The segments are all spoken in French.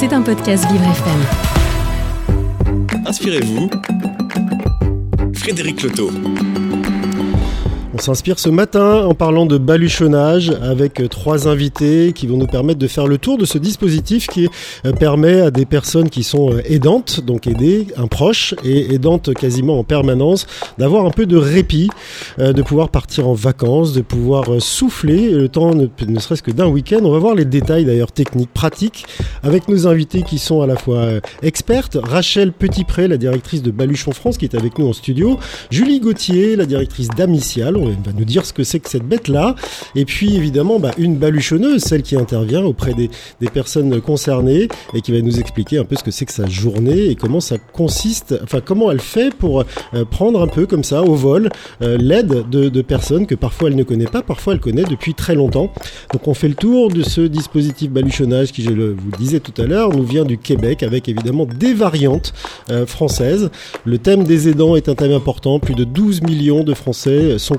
C'est un podcast Vivre FM. Inspirez-vous. Frédéric Loto. On s'inspire ce matin en parlant de baluchonnage avec trois invités qui vont nous permettre de faire le tour de ce dispositif qui euh, permet à des personnes qui sont euh, aidantes, donc aider un proche et aidantes quasiment en permanence, d'avoir un peu de répit, euh, de pouvoir partir en vacances, de pouvoir souffler le temps ne, serait-ce que d'un week-end. On va voir les détails d'ailleurs techniques, pratiques avec nos invités qui sont à la fois expertes. Rachel Petitpré, la directrice de Baluchon France qui est avec nous en studio. Julie Gauthier, la directrice d'Amicial elle va nous dire ce que c'est que cette bête-là. Et puis évidemment, bah, une baluchonneuse, celle qui intervient auprès des, personnes concernées et qui va nous expliquer un peu ce que c'est que sa journée et comment ça consiste, enfin comment elle fait pour euh, prendre un peu comme ça au vol euh, l'aide de, personnes que parfois elle ne connaît pas, parfois elle connaît depuis très longtemps. Donc on fait le tour de ce dispositif baluchonnage qui, je le, vous le disais tout à l'heure, nous vient du Québec avec évidemment des variantes euh, françaises. Le thème des aidants est un thème important. Plus de 12 millions de Français sont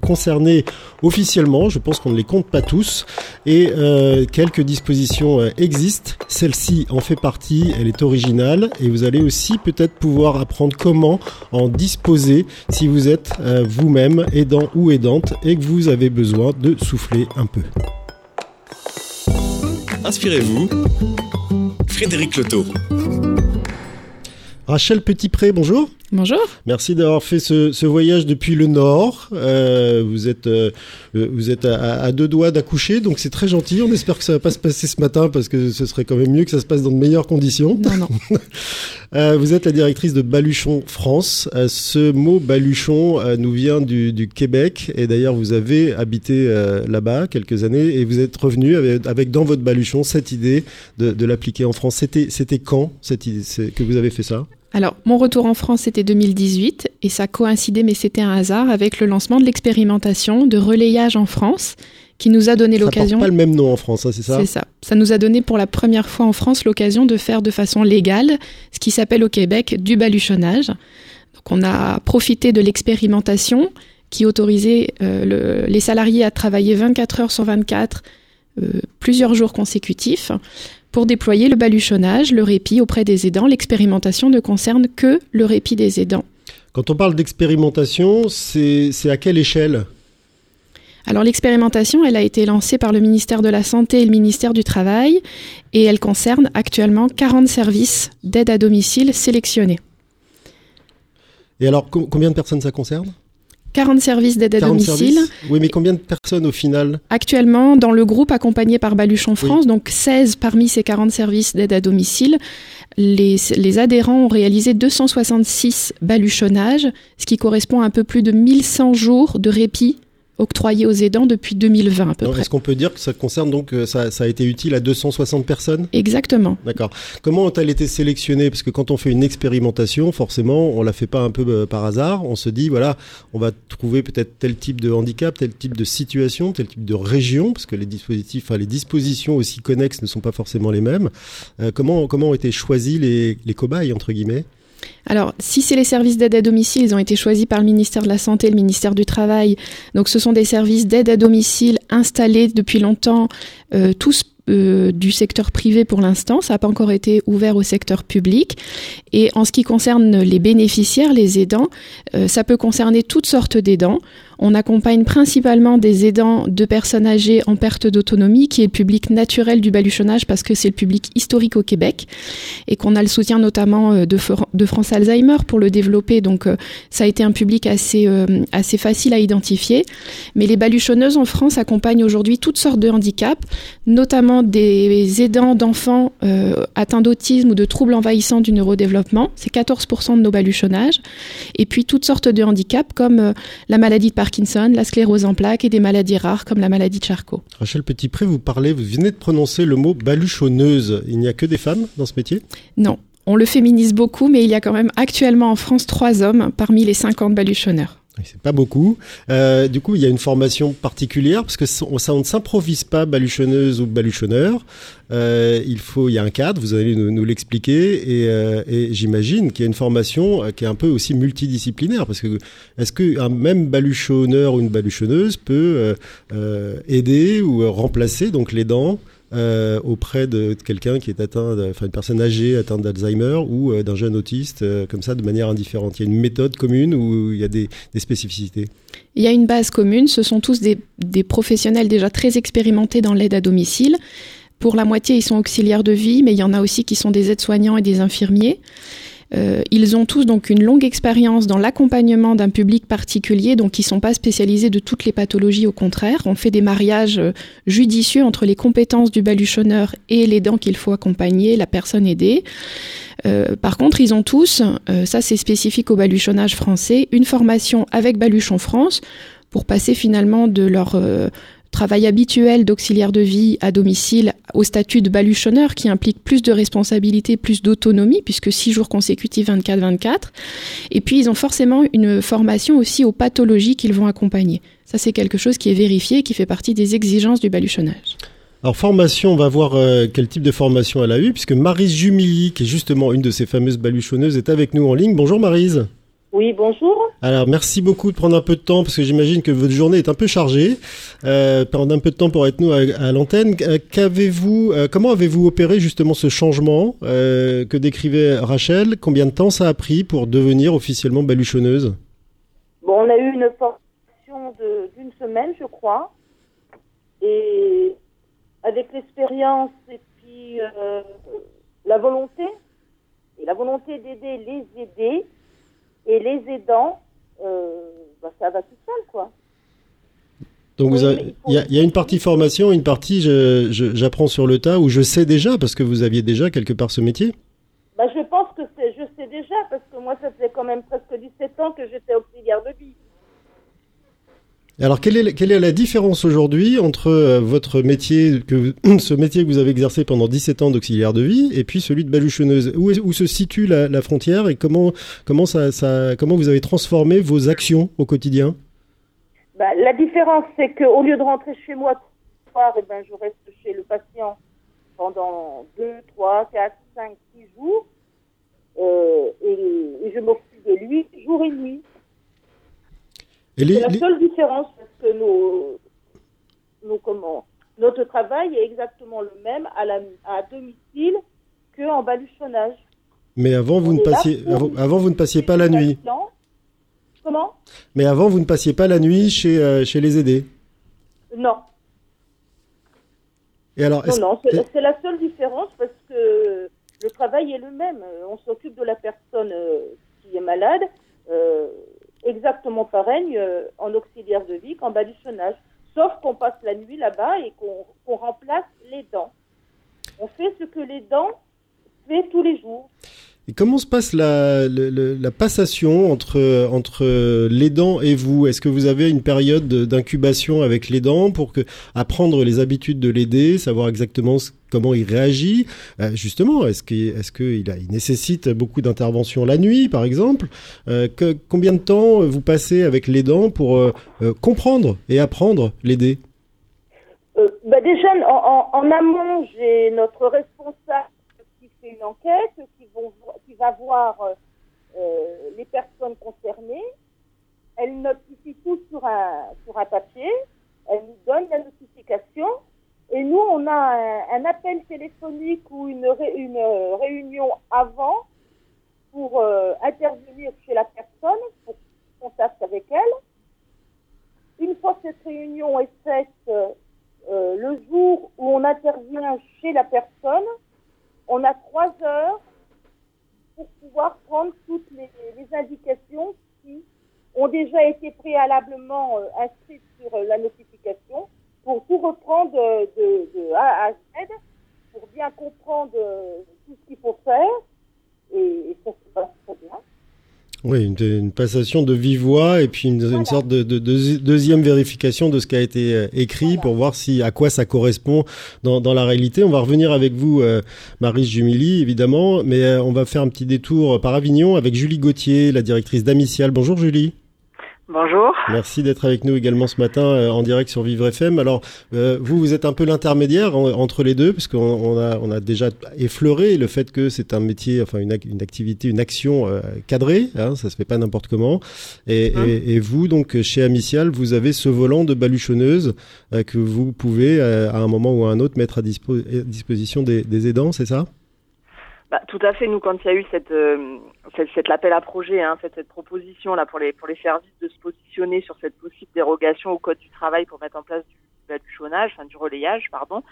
concernés officiellement. Je pense qu'on ne les compte pas tous. Et euh, quelques dispositions euh, existent. Celle-ci en fait partie. Elle est originale. Et vous allez aussi peut-être pouvoir apprendre comment en disposer si vous êtes euh, vous-même aidant ou aidante et que vous avez besoin de souffler un peu. Inspirez-vous. Frédéric Loto. Rachel Petitpré, bonjour. Bonjour. Merci d'avoir fait ce, voyage depuis le nord. Euh, vous êtes, euh, vous êtes à, deux doigts d'accoucher, donc c'est très gentil. On espère que ça va pas se passer ce matin parce que ce serait quand même mieux que ça se passe dans de meilleures conditions. Non, non. euh, vous êtes la directrice de Baluchon France. Euh, ce mot Baluchon nous vient du, du, Québec et d'ailleurs vous avez habité là-bas quelques années et vous êtes revenu avec, avec, dans votre Baluchon cette idée de, de l'appliquer en France. C'était, c'était quand cette idée que vous avez fait ça? Alors, mon retour en France, c'était 2018, et ça coïncidait, mais c'était un hasard, avec le lancement de l'expérimentation de relayage en France, qui nous a donné l'occasion... Ça pas le même nom en France, hein, c'est ça? C'est ça. Ça nous a donné pour la première fois en France l'occasion de faire de façon légale ce qui s'appelle au Québec du baluchonnage. Donc, on a profité de l'expérimentation qui autorisait euh, les salariés à travailler 24 heures sur 24, euh, plusieurs jours consécutifs, pour déployer le baluchonnage, le répit auprès des aidants, l'expérimentation ne concerne que le répit des aidants. Quand on parle d'expérimentation, c'est à quelle échelle? Alors l'expérimentation, elle a été lancée par le ministère de la Santé et le ministère du Travail et elle concerne actuellement 40 services d'aide à domicile sélectionnés. Et alors combien de personnes ça concerne? 40 services d'aide à domicile. Oui, mais combien de personnes au final Actuellement, dans le groupe accompagné par Baluchon France, donc 16 parmi ces 40 services d'aide à domicile, les, les, adhérents ont réalisé 266 baluchonnages, ce qui correspond à un peu plus de 1100 jours de répit octroyé aux aidants depuis 2020 à peu près. Est-ce qu'on peut dire que ça concerne donc euh, ça, ça, a été utile à 260 personnes? Exactement. D'accord. Comment ont-elles été sélectionnées? Parce que quand on fait une expérimentation, forcément, on la fait pas un peu euh, par hasard. On se dit voilà, on va trouver peut-être tel type de handicap, tel type de situation, tel type de région, parce que les dispositifs, enfin, les dispositions aussi connexes ne sont pas forcément les mêmes. Euh, comment comment ont été choisis les, les cobayes entre guillemets? Alors, si c'est les services d'aide à domicile, ils ont été choisis par le ministère de la Santé le ministère du Travail. Donc, ce sont des services d'aide à domicile installés depuis longtemps, euh, tous euh, du secteur privé pour l'instant. Ça n'a pas encore été ouvert au secteur public. Et en ce qui concerne les bénéficiaires, les aidants, euh, ça peut concerner toutes sortes d'aidants. On accompagne principalement des aidants de personnes âgées en perte d'autonomie, qui est le public naturel du baluchonnage parce que c'est le public historique au Québec et qu'on a le soutien notamment euh, de, France Alzheimer pour le développer. Donc euh, ça a été un public assez, euh, assez facile à identifier. Mais les baluchonneuses en France accompagnent aujourd'hui toutes sortes de handicaps, notamment des aidants d'enfants atteints d'autisme ou de troubles envahissants du neurodéveloppement. C'est 14% de nos baluchonnages. Et puis toutes sortes de handicaps comme la maladie de la sclérose en plaques et des maladies rares comme la maladie de Charcot. Rachel Petitpré, vous parlez, vous venez de prononcer le mot baluchonneuse. Il n'y a que des femmes dans ce métier? Non. On le féminise beaucoup, mais il y a quand même actuellement en France trois hommes parmi les 50 baluchonneurs. C'est pas beaucoup. Euh, du coup, il y a une formation particulière parce que ça, on ne s'improvise pas baluchonneuse ou baluchonneur. Euh, il faut, il y a un cadre. Vous allez nous, l'expliquer et, euh, et j'imagine qu'il y a une formation euh, qui est un peu aussi multidisciplinaire parce que est-ce qu'un même baluchonneur ou une baluchonneuse peut euh, aider ou remplacer donc les dents euh, auprès de quelqu'un qui est atteint, enfin une personne âgée atteinte d'Alzheimer ou euh, d'un jeune autiste, euh, comme ça, de manière indifférente Il y a une méthode commune ou il y a des, spécificités? Il y a une base commune. Ce sont tous des professionnels déjà très expérimentés dans l'aide à domicile. Pour la moitié, ils sont auxiliaires de vie, mais il y en a aussi qui sont des aides-soignants et des infirmiers. Euh, ils ont tous donc une longue expérience dans l'accompagnement d'un public particulier, donc ils sont pas spécialisés de toutes les pathologies. Au contraire, on fait des mariages euh, judicieux entre les compétences du baluchonneur et les dents qu'il faut accompagner, la personne aidée. Euh, par contre, ils ont tous, ça c'est spécifique au baluchonnage français, une formation avec Baluchon France pour passer finalement de leur travail habituel d'auxiliaire de vie à domicile au statut de baluchonneur qui implique plus de responsabilité, plus d'autonomie, puisque six jours consécutifs 24-24. Et puis, ils ont forcément une formation aussi aux pathologies qu'ils vont accompagner. Ça, c'est quelque chose qui est vérifié qui fait partie des exigences du baluchonnage. Alors formation, on va voir euh, quel type de formation elle a eu, puisque Marise Jumilly, qui est justement une de ces fameuses baluchonneuses, est avec nous en ligne. Bonjour Marise. Oui, bonjour. Alors, merci beaucoup de prendre un peu de temps, parce que j'imagine que votre journée est un peu chargée. Euh, prendre un peu de temps pour être nous à, à l'antenne. Euh, Qu'avez-vous, euh, comment avez-vous opéré justement ce changement euh, que décrivait Rachel? Combien de temps ça a pris pour devenir officiellement baluchonneuse? Bon, on a eu une formation d'une semaine, je crois. Et avec l'expérience et puis la volonté, et la volonté d'aider les aidés et les aidants, euh, bah, ça va tout seul, quoi. Donc, vous avez- il y, a, il y a une partie formation, une partie j'apprends sur le tas, où je sais déjà, parce que vous aviez déjà quelque part ce métier? Bah, je pense que c'est, je sais déjà, parce que moi, ça faisait quand même presque 17 ans que j'étais auxiliaire de vie. Alors, quelle est, la différence aujourd'hui entre euh, votre métier, que, ce métier que vous avez exercé pendant 17 ans d'auxiliaire de vie, et puis celui de baluchonneuse? Où, se situe la, frontière et comment, vous avez transformé vos actions au quotidien? Bah, la différence, c'est qu'au lieu de rentrer chez moi tout soir, eh ben, je reste chez le patient pendant 2, 3, 4, 5, 6 jours. Euh, et je m'occupe de lui jour et nuit. Et les, la les- seule différence parce que nos, nos, comment, notre travail est exactement le même à, la, à domicile qu'en baluchonnage. Mais avant, vous ne passiez, avant, avant, vous ne passiez pas la nuit. Patient. Comment? Mais avant, vous ne passiez pas la nuit chez, euh, chez les aidés. Non. Et alors, Non, non, c'est la seule différence parce que le travail est le même. On s'occupe de la personne euh, qui est malade, euh, exactement pareil euh, en auxiliaire de vie qu'en baluchonnage. Sauf qu'on passe la nuit là-bas et qu'on qu'on remplace les dents. On fait ce que les dents fait tous les jours. Et comment se passe la, la passation entre, entre l'aidant et vous? Est-ce que vous avez une période de- d'incubation avec l'aidant pour que, apprendre les habitudes de l'aider, savoir exactement comment il réagit? Euh, Justement, est-ce qu'il est qu'il a- il nécessite beaucoup d'interventions la nuit, par exemple? Euh, que- Combien de temps vous passez avec l'aidant pour euh, comprendre et apprendre l'aider? Bah déjà, en, en- en amont, j'ai notre responsable qui fait une enquête, qui, vont, vo- qui va voir les personnes concernées. Elle notifie tout sur un, sur un papier. Elle nous donne la notification. Et nous, on a un, appel téléphonique ou une, une euh, réunion avant pour euh, intervenir chez la personne, pour contact avec elle. Une fois que cette réunion est faite, euh, le jour où on intervient chez la personne, on a trois heures pour pouvoir prendre toutes les, les indications qui ont déjà été préalablement euh, inscrites sur euh, la notification pour tout reprendre euh, de, de A à Z, pour bien comprendre tout ce qu'il faut faire. Et, et ça se passe très bien. Oui, une, une passation de vive voix et puis une, une sorte de, de- de- deuxième vérification de ce qui a été euh, écrit Voilà. pour voir si à quoi ça correspond dans, dans la réalité. On va revenir avec vous, euh, Marie Jumili, évidemment, mais euh, on va faire un petit détour par Avignon avec Julie Gauthier, la directrice d'Amicial. Bonjour Julie. Bonjour. Merci d'être avec nous également ce matin euh, en direct sur Vivre FM. Alors, euh, vous, vous êtes un peu l'intermédiaire entre les deux, puisqu'on on a, on a déjà effleuré le fait que c'est un métier, enfin une, une, activité, une action euh, cadrée, hein, ça se fait pas n'importe comment. Et, hum. et, et, vous, donc, chez Amicial, vous avez ce volant de baluchonneuse que vous pouvez, à un moment ou à un autre, mettre à disposition des, des aidants, c'est ça? Bah, tout à fait. Nous, quand il y a eu cette, euh, cette, cet appel à projet, hein, fait, cette proposition là pour les pour les services de se positionner sur cette possible dérogation au code du travail pour mettre en place du, bah, du enfin du relayage, pardon.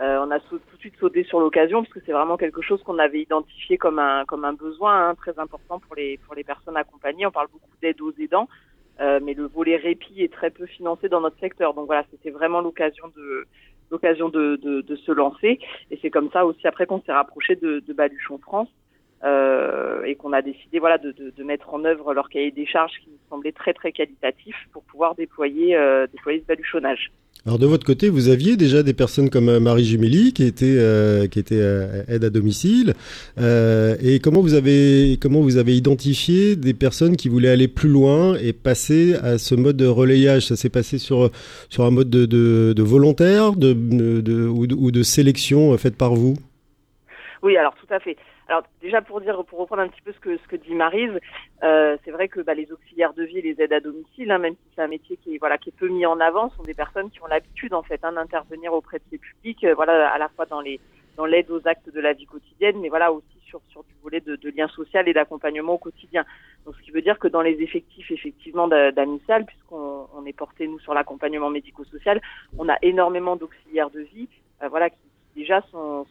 Euh, on a tout de suite sauté sur l'occasion parce que c'est vraiment quelque chose qu'on avait identifié comme un comme un besoin hein, très important pour les pour les personnes accompagnées. On parle beaucoup d'aide aux aidants, euh, mais le volet répit est très peu financé dans notre secteur. Donc voilà, c'était vraiment l'occasion de l'occasion de, de, de, se lancer. Et c'est comme ça aussi après qu'on s'est rapproché de, de Baluchon France euh, et qu'on a décidé voilà de, de, mettre en œuvre leur cahier des charges qui nous semblait très très qualitatif pour pouvoir déployer euh, déployer ce baluchonnage. Alors de votre côté, vous aviez déjà des personnes comme euh, Marie Juméli qui était euh, qui était euh, aide à domicile. Euh, et comment vous avez comment vous avez identifié des personnes qui voulaient aller plus loin et passer à ce mode de relayage? Ça s'est passé sur sur un mode de, de, volontaire, de, de, ou de sélection faite par vous? Oui, alors tout à fait. Alors déjà pour dire, pour reprendre un petit peu ce que ce que dit Marise, euh, c'est vrai que bah, les auxiliaires de vie, les aides à domicile, hein, même si c'est un métier qui est voilà qui est peu mis en avant, sont des personnes qui ont l'habitude en fait hein, d'intervenir auprès de ces publics, euh, voilà à la fois dans les dans l'aide aux actes de la vie quotidienne, mais voilà aussi sur sur du volet de, de lien social et d'accompagnement au quotidien. Donc ce qui veut dire que dans les effectifs effectivement d'Amisal, puisqu'on on est porté nous sur l'accompagnement médico-social, on a énormément d'auxiliaires de vie, euh, voilà qui déjà sont,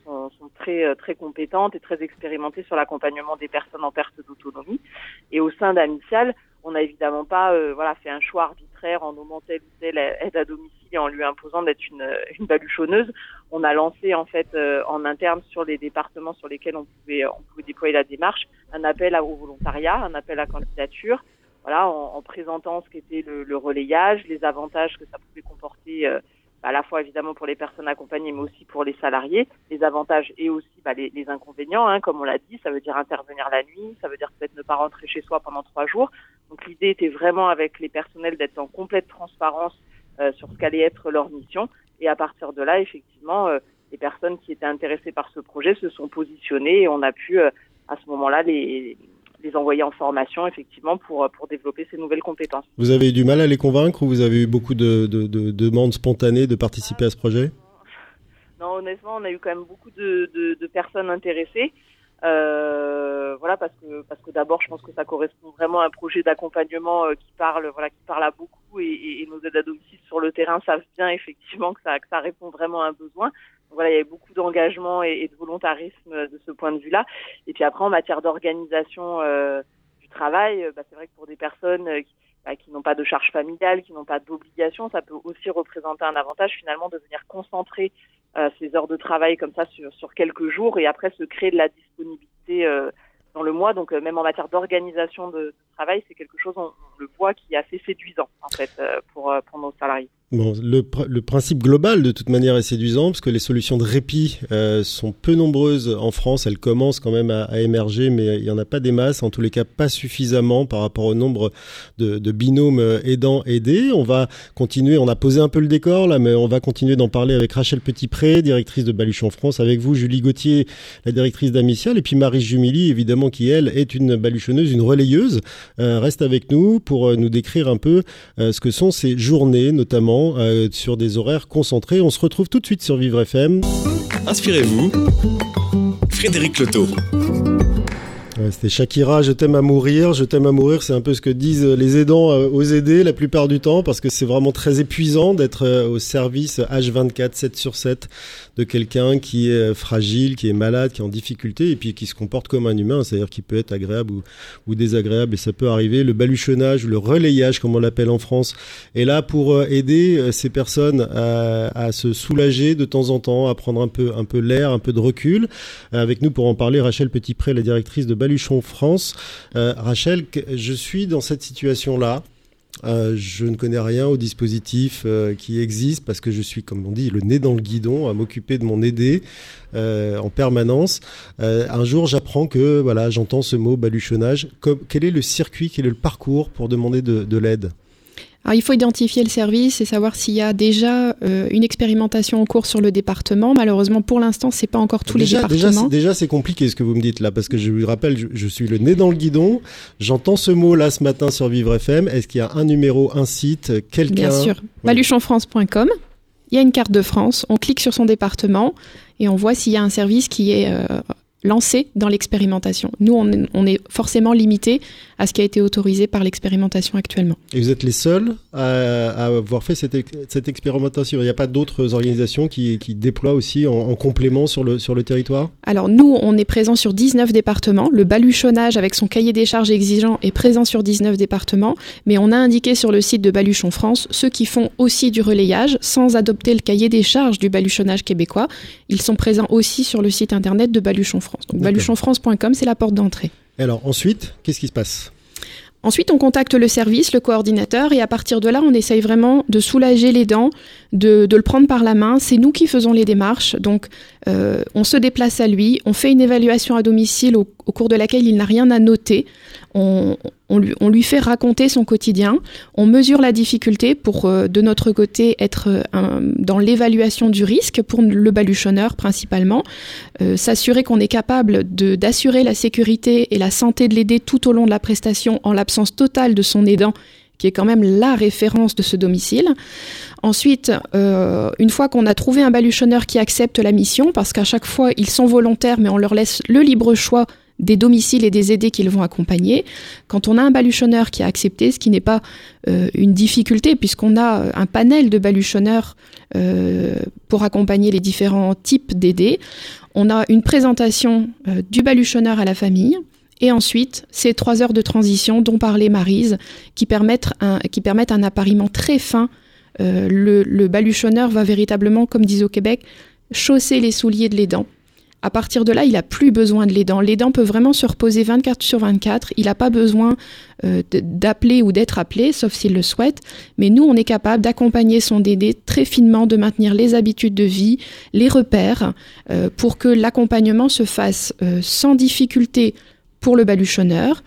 euh, très compétentes et très expérimentées sur l'accompagnement des personnes en perte d'autonomie. Et au sein d'Amicial, on n'a évidemment pas euh, fait un choix arbitraire en nommant telle ou telle aide à domicile et en lui imposant d'être une, baluchonneuse. On a lancé en fait euh, en interne sur les départements sur lesquels on pouvait déployer la démarche un appel au volontariat, un appel à candidature. En, en présentant ce qu'était le, relayage, les avantages que ça pouvait comporter à la fois évidemment pour les personnes accompagnées, mais aussi pour les salariés, les avantages et aussi bah, les, les, inconvénients, hein, comme on l'a dit, ça veut dire intervenir la nuit, ça veut dire peut-être ne pas rentrer chez soi pendant trois jours. Donc l'idée était vraiment avec les personnels d'être en complète transparence euh, sur ce qu'allait être leur mission, et à partir de là, effectivement, euh, les personnes qui étaient intéressées par ce projet se sont positionnées et on a pu euh, à ce moment-là les les envoyer en formation effectivement pour, pour développer ces nouvelles compétences. Vous avez eu du mal à les convaincre ou vous avez eu beaucoup de, de, de demandes spontanées de participer à ce projet? Non, honnêtement, on a eu quand même beaucoup de, de personnes intéressées. Euh, voilà parce que parce que d'abord je pense que ça correspond vraiment à un projet d'accompagnement euh, qui parle voilà qui parle à beaucoup et, et, et, nos aides à domicile sur le terrain savent bien effectivement que ça que ça répond vraiment à un besoin voilà il y avait beaucoup d'engagement et, de volontarisme de ce point de vue là et puis après en matière d'organisation euh, du travail bah, c'est vrai que pour des personnes qui bah, qui n'ont pas de charge familiale, qui n'ont pas d'obligation, ça peut aussi représenter un avantage finalement de venir concentrer euh, ces heures de travail comme ça sur, sur quelques jours et après se créer de la disponibilité euh, dans le mois. Donc euh, même en matière d'organisation de, de, travail, c'est quelque chose, on, le voit, qui est assez séduisant en fait euh, pour, euh, pour nos salariés. Bon, le, principe global de toute manière est séduisant parce que les solutions de répit euh, sont peu nombreuses en France. Elles commencent quand même à, émerger, mais il n'y en a pas des masses, en tous les cas pas suffisamment par rapport au nombre de, binômes aidants aidés. On va continuer, on a posé un peu le décor là, mais on va continuer d'en parler avec Rachel Petitpré, directrice de Baluchon France, avec vous Julie Gauthier, la directrice d'Amicial, et puis Marie Jumili, évidemment, qui elle est une baluchonneuse, une relayeuse. Reste avec nous pour nous décrire un peu euh, ce que sont ces journées, notamment euh, sur des horaires concentrés. On se retrouve tout de suite sur Vivre FM. Inspirez-vous, Frédéric Loto. Ouais, C'était Shakira, je t'aime à mourir. Je t'aime à mourir, c'est un peu ce que disent les aidants euh, aux aidés la plupart du temps, parce que c'est vraiment très épuisant d'être euh, au service H24, 7 sur 7 de quelqu'un qui est euh, fragile, qui est malade, qui est en difficulté, et puis qui se comporte comme un humain, c'est-à-dire qui peut être agréable ou, désagréable, et ça peut arriver. Le baluchonnage, le relayage, comme on l'appelle en France, est là pour aider ces personnes à, à, se soulager de temps en temps, à prendre un peu, un peu l'air, un peu de recul. Avec nous pour en parler, Rachel Petitpré, la directrice de Baluchon France. Euh, Rachel, je suis dans cette situation-là. Euh, je ne connais rien au dispositif euh, qui existe parce que je suis, comme on dit, le nez dans le guidon à m'occuper de mon aidé euh, en permanence. un jour, j'apprends que voilà, j'entends ce mot baluchonnage. quel est le circuit, quel est le parcours pour demander de l'aide? Alors, il faut identifier le service et savoir s'il y a déjà euh, une expérimentation en cours sur le département. Malheureusement, pour l'instant, c'est pas encore tous les départements. Déjà, c'est compliqué ce que vous me dites là, parce que je vous rappelle, je, suis le nez dans le guidon. J'entends ce mot là ce matin sur Vivre FM. Est-ce qu'il y a un numéro, un site, quelqu'un? Bien sûr. Baluchonfrance.com. Il y a une carte de France. On clique sur son département et on voit s'il y a un service qui est euh, lancé dans l'expérimentation. Nous, on est, forcément limité à ce qui a été autorisé par l'expérimentation actuellement. Et vous êtes les seuls à, avoir fait cette, cette expérimentation Il n'y a pas d'autres organisations qui, qui, déploient aussi en, complément sur le, sur le territoire? Alors nous, on est présent sur 19 départements. Le baluchonnage avec son cahier des charges exigeant est présent sur 19 départements, mais on a indiqué sur le site de Baluchon France ceux qui font aussi du relayage sans adopter le cahier des charges du baluchonnage québécois. Ils sont présents aussi sur le site internet de Baluchon France. Donc baluchonfrance.com, c'est la porte d'entrée. Alors ensuite, qu'est-ce qui se passe? Ensuite, on contacte le service, le coordinateur, et à partir de là, on essaye vraiment de soulager les dents, de, le prendre par la main. C'est nous qui faisons les démarches, donc euh, on se déplace à lui, on fait une évaluation à domicile au cours de laquelle il n'a rien à noter on, lui, fait raconter son quotidien, on mesure la difficulté pour, euh, de notre côté, être euh, dans l'évaluation du risque pour le baluchonneur principalement, euh, s'assurer qu'on est capable d'assurer la sécurité et la santé de l'aider tout au long de la prestation en l'absence totale de son aidant qui est quand même la référence de ce domicile. Ensuite, une fois qu'on a trouvé un baluchonneur qui accepte la mission, parce qu'à chaque fois ils sont volontaires, mais on leur laisse le libre choix des domiciles et des aidés qu'ils vont accompagner. Quand on a un baluchonneur qui a accepté, ce qui n'est pas euh, une difficulté puisqu'on a euh, un panel de baluchonneurs euh, pour accompagner les différents types d'aidés, on a une présentation du baluchonneur à la famille. Et ensuite, ces trois heures de transition dont parlait Marise, qui permettent un, qui permettent un appariement très fin. le, le baluchonneur va véritablement, comme disent au Québec, chausser les souliers de l'aidant à partir de là, il n'a plus besoin de l'aidant. L'aidant peut vraiment se reposer 24 sur 24. Il n'a pas besoin euh, d'appeler ou d'être appelé, sauf s'il le souhaite. Mais nous, on est capable d'accompagner son Dédé très finement, de maintenir les habitudes de vie, les repères, euh, pour que l'accompagnement se fasse euh, sans difficulté pour le baluchonneur,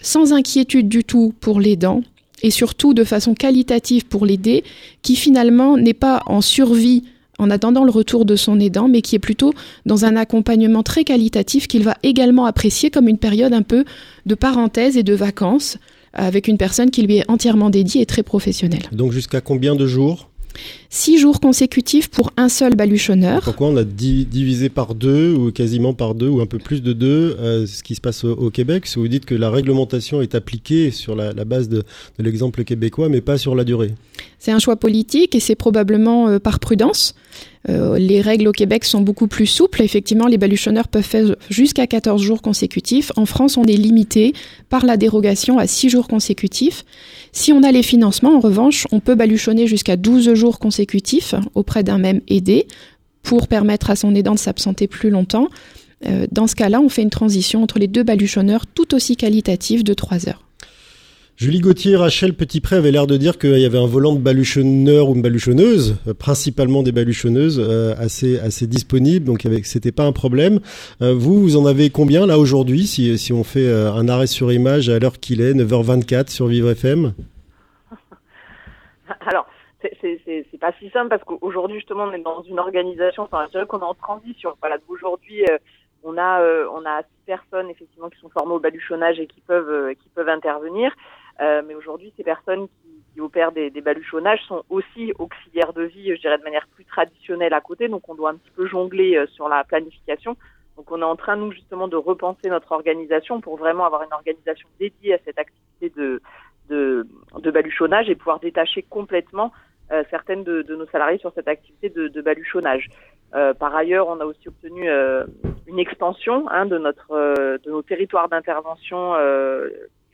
sans inquiétude du tout pour l'aidant, et surtout de façon qualitative pour l'aider, qui finalement n'est pas en survie en attendant le retour de son aidant, mais qui est plutôt dans un accompagnement très qualitatif qu'il va également apprécier comme une période un peu de parenthèse et de vacances avec une personne qui lui est entièrement dédiée et très professionnelle. Donc jusqu'à combien de jours? Six jours consécutifs pour un seul baluchonneur. Pourquoi on a divisé par deux ou quasiment par deux ou un peu plus de deux euh, ce qui se passe au, Québec? Si vous dites que la réglementation est appliquée sur la, base de, l'exemple québécois mais pas sur la durée. C'est un choix politique et c'est probablement euh, par prudence. Euh, les règles au Québec sont beaucoup plus souples. Effectivement, les baluchonneurs peuvent faire jusqu'à 14 jours consécutifs. En France, on est limité par la dérogation à 6 jours consécutifs. Si on a les financements, en revanche, on peut baluchonner jusqu'à 12 jours consécutifs auprès d'un même aidé pour permettre à son aidant de s'absenter plus longtemps. Euh, dans ce cas-là, on fait une transition entre les deux baluchonneurs tout aussi qualitative de 3 heures. Julie Gauthier, Rachel Petitpré avait l'air de dire qu'il y avait un volant de baluchonneur ou une baluchonneuse, euh, principalement des baluchonneuses, euh, assez assez disponible, donc c'était pas un problème. Euh, vous, vous en avez combien là aujourd'hui, si, si on fait un arrêt sur image à l'heure qu'il est, 9h24 sur Vivre FM Alors, c'est pas si simple parce qu'aujourd'hui justement on est dans une organisation, enfin je dirais qu'on est en transition. Voilà, aujourd'hui on a on a six personnes effectivement qui sont formées au baluchonnage et qui peuvent qui peuvent intervenir. Euh, mais aujourd'hui, ces personnes qui, qui opèrent des, des, baluchonnages sont aussi auxiliaires de vie, je dirais de manière plus traditionnelle à côté. Donc, on doit un petit peu jongler euh, sur la planification. Donc, on est en train, nous, justement, de repenser notre organisation pour vraiment avoir une organisation dédiée à cette activité de, de, de baluchonnage et pouvoir détacher complètement euh, certaines de, de, nos salariés sur cette activité de, de baluchonnage. Euh, par ailleurs, on a aussi obtenu euh, une extension hein, de notre de nos territoires d'intervention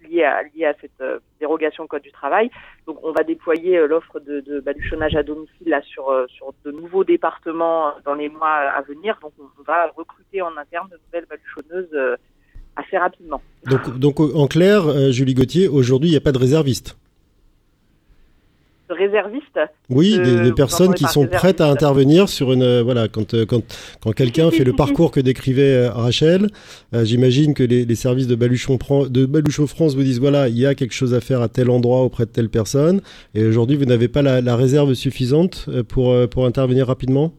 liées à, à cette euh, dérogation au code du travail. Donc on va déployer euh, l'offre de, de baluchonnage à domicile là sur, euh, sur de nouveaux départements dans les mois à venir. Donc on va recruter en interne de nouvelles baluchonneuses assez rapidement. Donc, donc en clair, Julie Gauthier, aujourd'hui il n'y a pas de réserviste réservistes. Oui, des, personnes qui sont prêtes à intervenir sur une voilà quand quand quand quelqu'un fait le parcours que décrivait Rachel, j'imagine que les, services de Baluchon de Baluchon France vous disent voilà il y a quelque chose à faire à tel endroit auprès de telle personne et aujourd'hui vous n'avez pas la, la, réserve suffisante pour pour intervenir rapidement?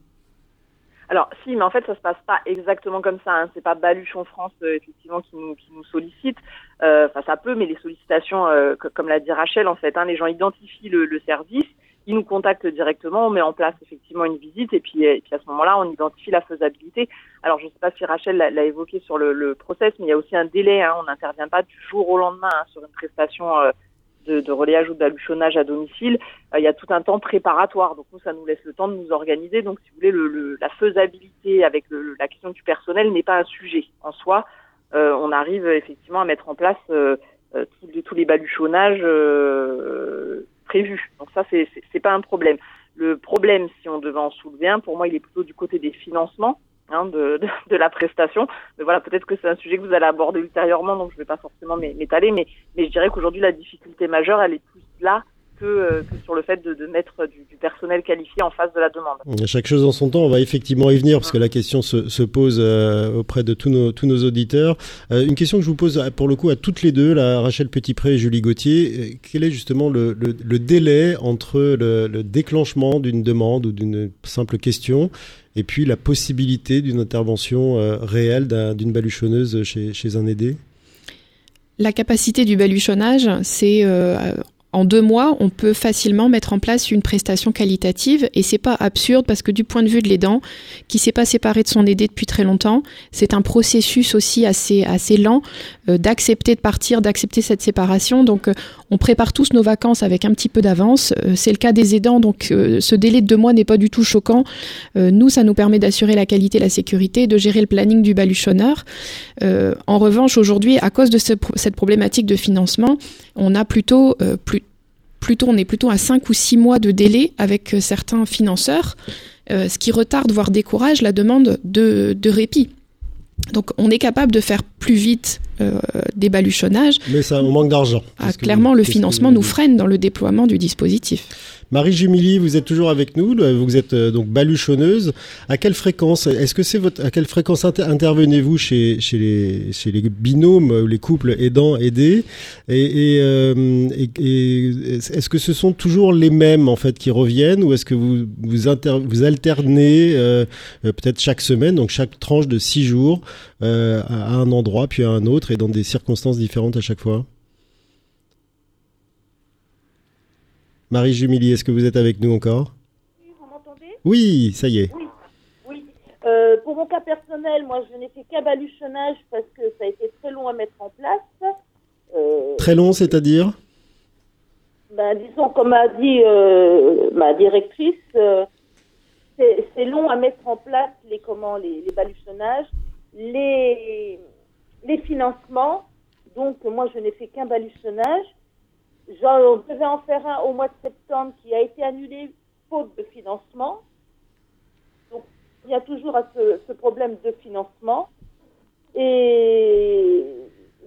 Alors si, mais en fait ça se passe pas exactement comme ça. Hein. C'est pas Baluchon France euh, effectivement qui nous, qui nous sollicite. Euh, enfin ça peut, mais les sollicitations, euh, comme l'a dit Rachel en fait, hein, les gens identifient le, le, service, ils nous contactent directement, on met en place effectivement une visite et puis, et puis à ce moment-là on identifie la faisabilité. Alors je sais pas si Rachel l'a évoqué sur le, le, process, mais il y a aussi un délai. Hein. On n'intervient pas du jour au lendemain hein, sur une prestation de, relayage ou d'aluchonnage à domicile, euh, il y a tout un temps préparatoire. Donc nous, ça nous laisse le temps de nous organiser. Donc si vous voulez, le, la faisabilité avec la question du personnel n'est pas un sujet en soi. Euh, on arrive effectivement à mettre en place euh, tous, les, tous les baluchonnages prévus. Donc ça, c'est c'est pas un problème. Le problème, si on devait en soulever un, pour moi, il est plutôt du côté des financements. Hein, de, de, la prestation. Mais voilà, peut-être que c'est un sujet que vous allez aborder ultérieurement, donc je ne vais pas forcément m'étaler, mais, mais je dirais qu'aujourd'hui, la difficulté majeure, elle est plus là que, euh, que, sur le fait de, de mettre du, du, personnel qualifié en face de la demande. Chaque chose en son temps, on va effectivement y venir parce que la question se, se pose euh, auprès de tous nos, tous nos auditeurs. Euh, une question que je vous pose pour le coup à toutes les deux, la Rachel Petitpré et Julie Gauthier, quel est justement le, le, le délai entre le, le déclenchement d'une demande ou d'une simple question et puis la possibilité d'une intervention réelle d'une baluchonneuse chez, un aidé la capacité du baluchonnage, c'est en deux mois, on peut facilement mettre en place une prestation qualitative et c'est pas absurde parce que du point de vue de l'aidant qui s'est pas séparé de son aidé depuis très longtemps, c'est un processus aussi assez assez lent euh, d'accepter de partir, d'accepter cette séparation. Donc euh, on prépare tous nos vacances avec un petit peu d'avance. Euh, c'est le cas des aidants, donc ce délai de deux mois n'est pas du tout choquant. nous, ça nous permet d'assurer la qualité, la sécurité, de gérer le planning du baluchonneur. en revanche, aujourd'hui, à cause de cette problématique de financement, on a plutôt plutôt, on est plutôt à 5 ou 6 mois de délai avec euh, certains financeurs, euh, ce qui retarde, voire décourage la demande de, de répit. Donc on est capable de faire plus vite euh, des baluchonnages. Mais ça, on manque d'argent. Ah, clairement, le financement nous freine dans le déploiement du dispositif. Marie Jumili, vous êtes toujours avec nous. Vous êtes euh, donc baluchonneuse. À quelle fréquence Est-ce que c'est votre À quelle fréquence intervenez-vous chez chez les chez les binômes les couples aidants aidés? Et, et, euh, est-ce que ce sont toujours les mêmes en fait qui reviennent ou est-ce que vous vous, vous alternez euh, peut-être chaque semaine, donc chaque tranche de six jours à un endroit puis à un autre et dans des circonstances différentes à chaque fois? Marie Jumili, est-ce que vous êtes avec nous encore? Oui, vous m'entendez? Oui, ça y est. Oui, oui. Euh, pour mon cas personnel, moi, je n'ai fait qu'un baluchonnage parce que ça a été très long à mettre en place. Euh, très long, c'est-à-dire? Ben, Disons, comme a dit euh, ma directrice, c'est long à mettre en place les, comment, les, les baluchonnages, les, les financements. Donc, moi, je n'ai fait qu'un baluchonnage. On devait en faire un au mois de septembre qui a été annulé faute de financement. Donc, il y a toujours ce, ce problème de financement. Et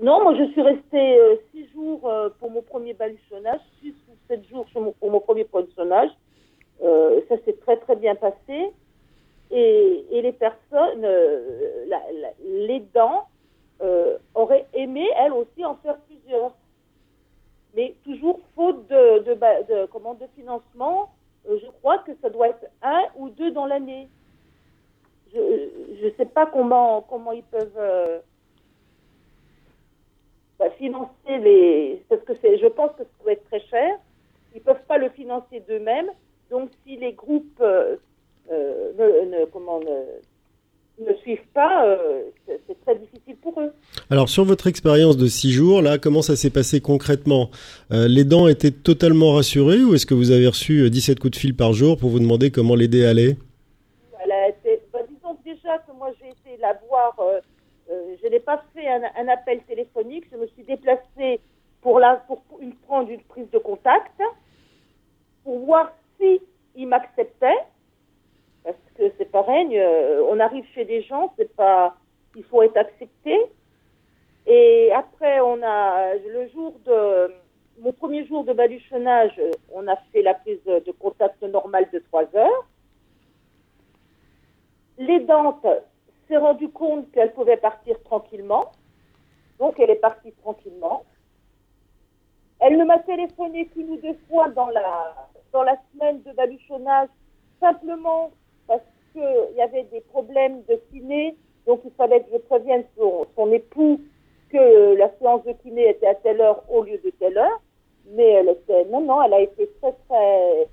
non, moi, je suis restée euh, six jours euh, pour mon premier baluchonnage, six ou sept jours pour mon premier baluchonnage. Euh, ça s'est très, très bien passé. Et, et les personnes, euh, la, la, les dents, auraient aimé, elles aussi, en faire plusieurs mais toujours faute de, de, comment, de financement, euh, je crois que ça doit être un ou deux dans l'année. Je ne sais pas comment, comment ils peuvent euh, bah, financer les... Parce que je pense que ça doit être très cher. Ils ne peuvent pas le financer d'eux-mêmes. Donc si les groupes euh, ne, ne, comment, ne, ne suivent pas, euh, c'est très difficile pour eux. Alors sur votre expérience de six jours, là, comment ça s'est passé concrètement? Euh, Les dents étaient totalement rassurées ou est-ce que vous avez reçu 17 euh, coups de fil par jour pour vous demander comment l'aider allait Elle a été, bah, Disons déjà que moi j'ai de la voir, euh, je n'ai pas fait un, un, appel téléphonique, je me suis déplacée pour, la, pour une, prendre une prise de contact, pour voir si il m'acceptait parce que c'est pareil, euh, on arrive chez des gens, c'est pas, il faut être accepté. Et après, on a le jour de mon premier jour de baluchonnage, on a fait la prise de contact normale de 3 heures. L'aidante s'est rendue compte qu'elle pouvait partir tranquillement. Donc, elle est partie tranquillement. Elle ne m'a téléphoné qu'une ou deux fois dans la, dans la semaine de baluchonnage, simplement qu'il y avait des problèmes de kiné. Donc, il fallait que je prévienne son, époux que la séance de kiné était à telle heure au lieu de telle heure. Mais elle était, non, non, elle a été très, très,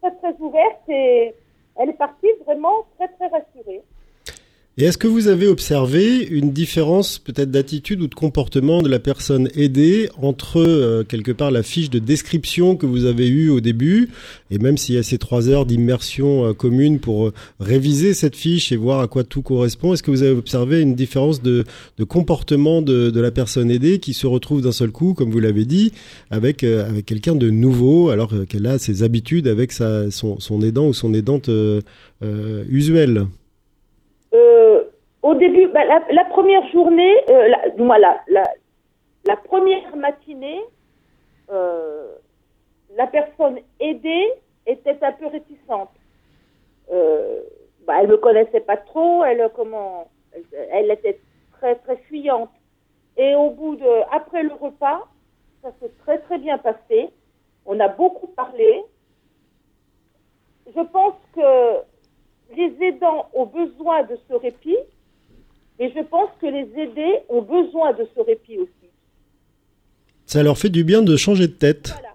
très, très ouverte et elle est partie vraiment très, très rassurée. Et est-ce que vous avez observé une différence peut-être d'attitude ou de comportement de la personne aidée entre euh, quelque part la fiche de description que vous avez eue au début et même s'il y a ces trois heures d'immersion euh, commune pour euh, réviser cette fiche et voir à quoi tout correspond, est-ce que vous avez observé une différence de, de comportement de, de, la personne aidée qui se retrouve d'un seul coup, comme vous l'avez dit, avec avec quelqu'un de nouveau alors qu'elle a ses habitudes avec sa, son, son aidant ou son aidante usuelle? Au début, bah, la, première journée, euh, la, la, la, première matinée, euh, la personne aidée était un peu réticente. Euh, bah, elle me connaissait pas trop, elle comment, elle, était très très fuyante. Et au bout de, après le repas, ça s'est très très bien passé. On a beaucoup parlé. Je pense que les aidants ont besoin de ce répit, et je pense que les aidés ont besoin de ce répit aussi. Ça leur fait du bien de changer de tête. Voilà.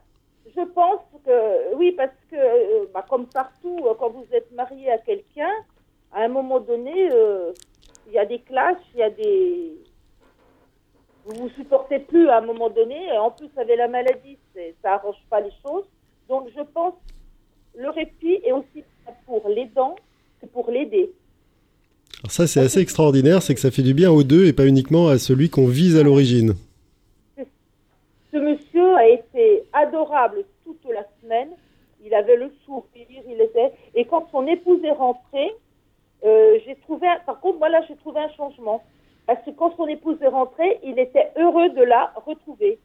Je pense que, oui, parce que, euh, bah, comme partout, euh, quand vous êtes marié à quelqu'un, à un moment donné, euh, il y a des clashs, il y a des. Vous vous supportez plus à un moment donné. En plus, avec la maladie, ça arrange pas les choses. Donc, je pense le répit est aussi pour les dents pour l'aider. Alors ça, c'est assez extraordinaire, c'est que ça fait du bien aux deux et pas uniquement à celui qu'on vise à l'origine. Ce monsieur a été adorable toute la semaine. Il avait le sourire, il était. Et quand son épouse est rentrée, euh, j'ai trouvé. Par contre, moi là, j'ai trouvé un changement. Parce que quand son épouse est rentrée, il était heureux de la retrouver.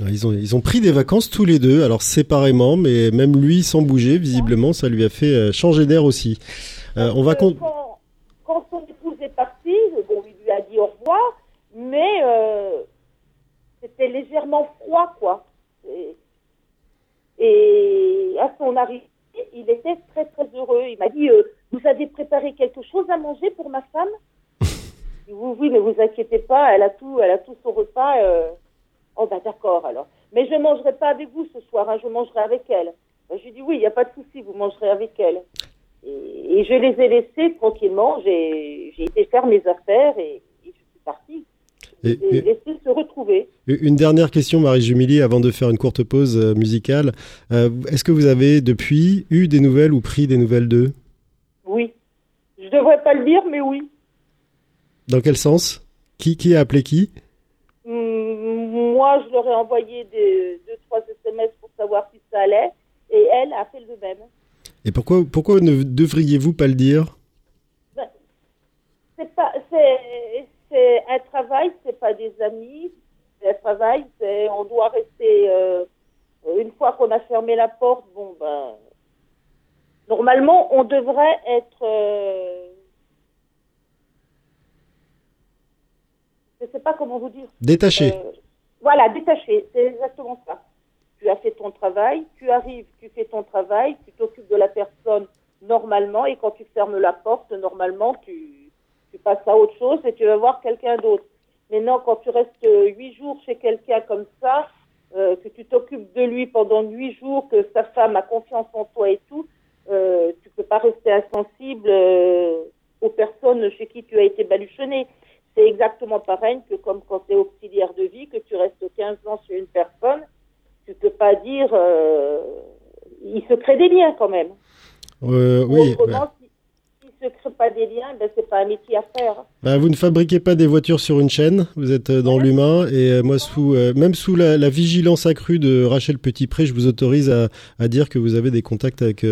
Ils ont, ils ont pris des vacances tous les deux, alors séparément, mais même lui sans bouger, visiblement, ça lui a fait euh, changer d'air aussi. Euh, on va quand, son épouse est partie, bon, il dit mais euh, c'était légèrement froid, quoi. Et, à son arrivée, il était très très heureux. Il m'a dit, euh, vous avez préparé quelque chose à manger pour ma femme? Oui, oui, mais vous inquiétez pas, elle a tout, elle a tout son repas. Euh, Oh, bah d'accord alors. Mais je ne mangerai pas avec vous ce soir, hein, je mangerai avec elle. Ben, je lui dis oui, il n'y a pas de souci, vous mangerez avec elle. Et, je les ai laissés tranquillement, j'ai été faire mes affaires et, partie. Et, et laissé se retrouver. Une dernière question, Marie Jumili, avant de faire une courte pause euh, musicale. Euh, Est-ce que vous avez depuis eu des nouvelles ou pris des nouvelles d'eux? Oui. Je ne devrais pas le dire, mais oui. Dans quel sens? Qui, qui a appelé qui? Moi, je leur ai envoyé des, deux, trois SMS pour savoir si ça allait, et elle a fait le même. Et pourquoi, pourquoi ne devriez-vous pas le dire? Ben, C'est pas, c'est, un travail, c'est pas des amis, c'est un travail, c'est, on doit rester. Euh, une fois qu'on a fermé la porte, bon ben, normalement, on devrait être. Euh, je sais pas comment vous dire. Détaché. Euh, voilà, détaché, c'est exactement ça. Tu as fait ton travail, tu arrives, tu fais ton travail, tu t'occupes de la personne normalement, et quand tu fermes la porte, normalement, tu, tu passes à autre chose et tu vas voir quelqu'un d'autre. Mais non, quand tu restes huit jours chez quelqu'un comme ça, euh, que tu t'occupes de lui pendant huit jours, que sa femme a confiance en toi et tout, euh, tu peux pas rester insensible euh, aux personnes chez qui tu as été baluchonné. C'est exactement pareil que comme quand tu es auxiliaire de vie, que tu restes 15 ans chez une personne, tu ne peux pas dire... Euh, il se crée des liens quand même. Euh, oui. Autrement, ne crée pas des liens, ben, c'est pas un métier à faire. Bah, vous ne fabriquez pas des voitures sur une chaîne, vous êtes euh, dans l'humain et euh, moi sous euh, même sous la, la, vigilance accrue de Rachel Petitpré, je vous autorise à, à dire que vous avez des contacts avec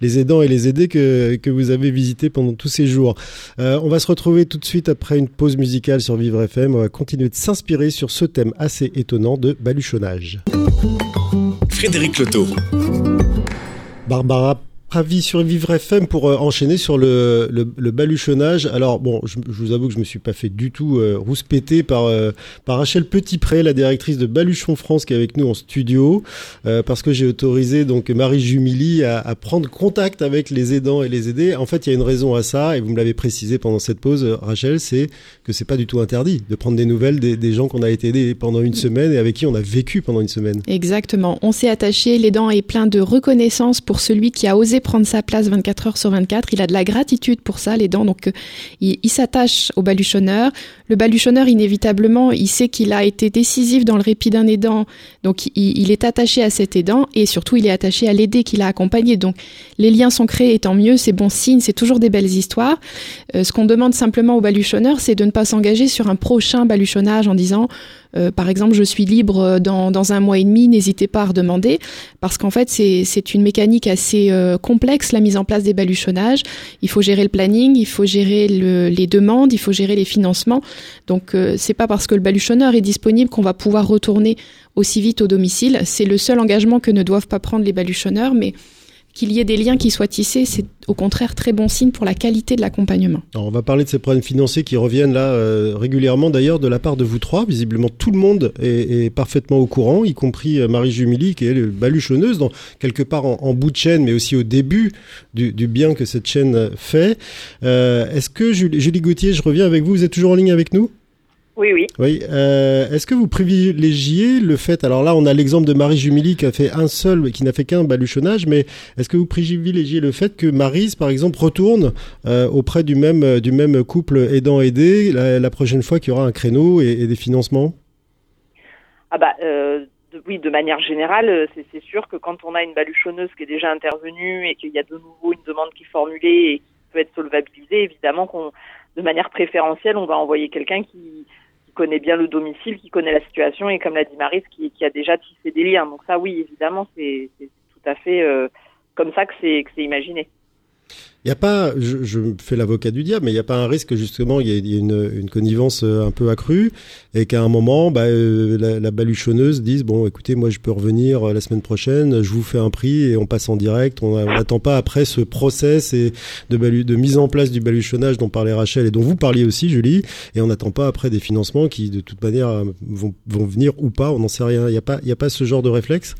les aidants et les aidés que, que vous avez visités pendant tous ces jours. on va se retrouver tout de suite après une pause musicale sur Vivre FM. On va continuer de s'inspirer sur ce thème assez étonnant de baluchonnage. Frédéric Loto. Barbara Ravi sur Vivre FM pour euh, enchaîner sur le, le, baluchonnage. Alors bon, je, vous avoue que je me suis pas fait du tout euh, rouspéter par euh, par Rachel Petitpré, la directrice de Baluchon France, qui est avec nous en studio, euh, parce que j'ai autorisé donc Marie Jumili à, à, prendre contact avec les aidants et les aidés. En fait, il y a une raison à ça, et vous me l'avez précisé pendant cette pause, Rachel, c'est que c'est pas du tout interdit de prendre des nouvelles des, des gens qu'on a été aidés pendant une semaine et avec qui on a vécu pendant une semaine. Exactement. On s'est attaché, l'aidant est plein de reconnaissance pour celui qui a osé prendre sa place 24 heures sur 24. Il a de la gratitude pour ça, les dents. Donc, euh, il, s'attache au baluchonneur. Le baluchonneur, inévitablement, il sait qu'il a été décisif dans le répit d'un aidant. Donc, il, est attaché à cet aidant et surtout, il est attaché à l'aider qu'il a accompagné. Donc, les liens sont créés, et tant mieux, c'est bon signe, c'est toujours des belles histoires. Euh, ce qu'on demande simplement au baluchonneur, c'est de ne pas s'engager sur un prochain baluchonnage en disant euh, par exemple, je suis libre dans, dans un mois et demi, n'hésitez pas à redemander, parce qu'en fait, c'est une mécanique assez euh, complexe, la mise en place des baluchonnages. Il faut gérer le planning, il faut gérer le, les demandes, il faut gérer les financements. Donc, euh, c'est pas parce que le baluchonneur est disponible qu'on va pouvoir retourner aussi vite au domicile. C'est le seul engagement que ne doivent pas prendre les baluchonneurs, mais qu'il y ait des liens qui soient tissés, c'est au contraire très bon signe pour la qualité de l'accompagnement. On va parler de ces problèmes financiers qui reviennent là euh, régulièrement d'ailleurs de la part de vous trois. Visiblement tout le monde est, parfaitement au courant, y compris euh, Marie Jumili qui est baluchonneuse, dans, quelque part en, bout de chaîne, mais aussi au début du, bien que cette chaîne fait. Euh, est-ce que Julie, Julie Gauthier, je reviens avec vous, vous êtes toujours en ligne avec nous? Oui, oui. Oui. Euh, Est-ce que vous privilégiez le fait Alors là, on a l'exemple de Marie Jumili qui a fait un seul, qui n'a fait qu'un baluchonnage, mais est-ce que vous privilégiez le fait que Marise, par exemple, retourne euh, auprès du même du même couple aidant-aidé la, prochaine fois qu'il y aura un créneau et, des financements? Ah bah. Euh, oui, de manière générale, euh, c'est sûr que quand on a une baluchonneuse qui est déjà intervenue et qu'il y a de nouveau une demande qui est formulée et qui peut être solvabilisée, évidemment qu'on, de manière préférentielle, on va envoyer quelqu'un qui, connaît bien le domicile, qui connaît la situation et comme l'a dit Maris, qui, qui, a déjà tissé des liens. Donc ça, oui, évidemment, c'est tout à fait euh, comme ça que c'est imaginé. Il a pas, je, fais l'avocat du diable, mais il n'y a pas un risque justement, il y a, une, connivence euh, un peu accrue et qu'à un moment, bah, euh, la, baluchonneuse dise bon, écoutez, moi je peux revenir euh, la semaine prochaine, je vous fais un prix et on passe en direct. On n'attend pas après ce process et de, mise en place du baluchonnage dont parlait Rachel et dont vous parliez aussi, Julie, et on n'attend pas après des financements qui de toute manière vont, venir ou pas, on n'en sait rien. Il n'y a a pas ce genre de réflexe?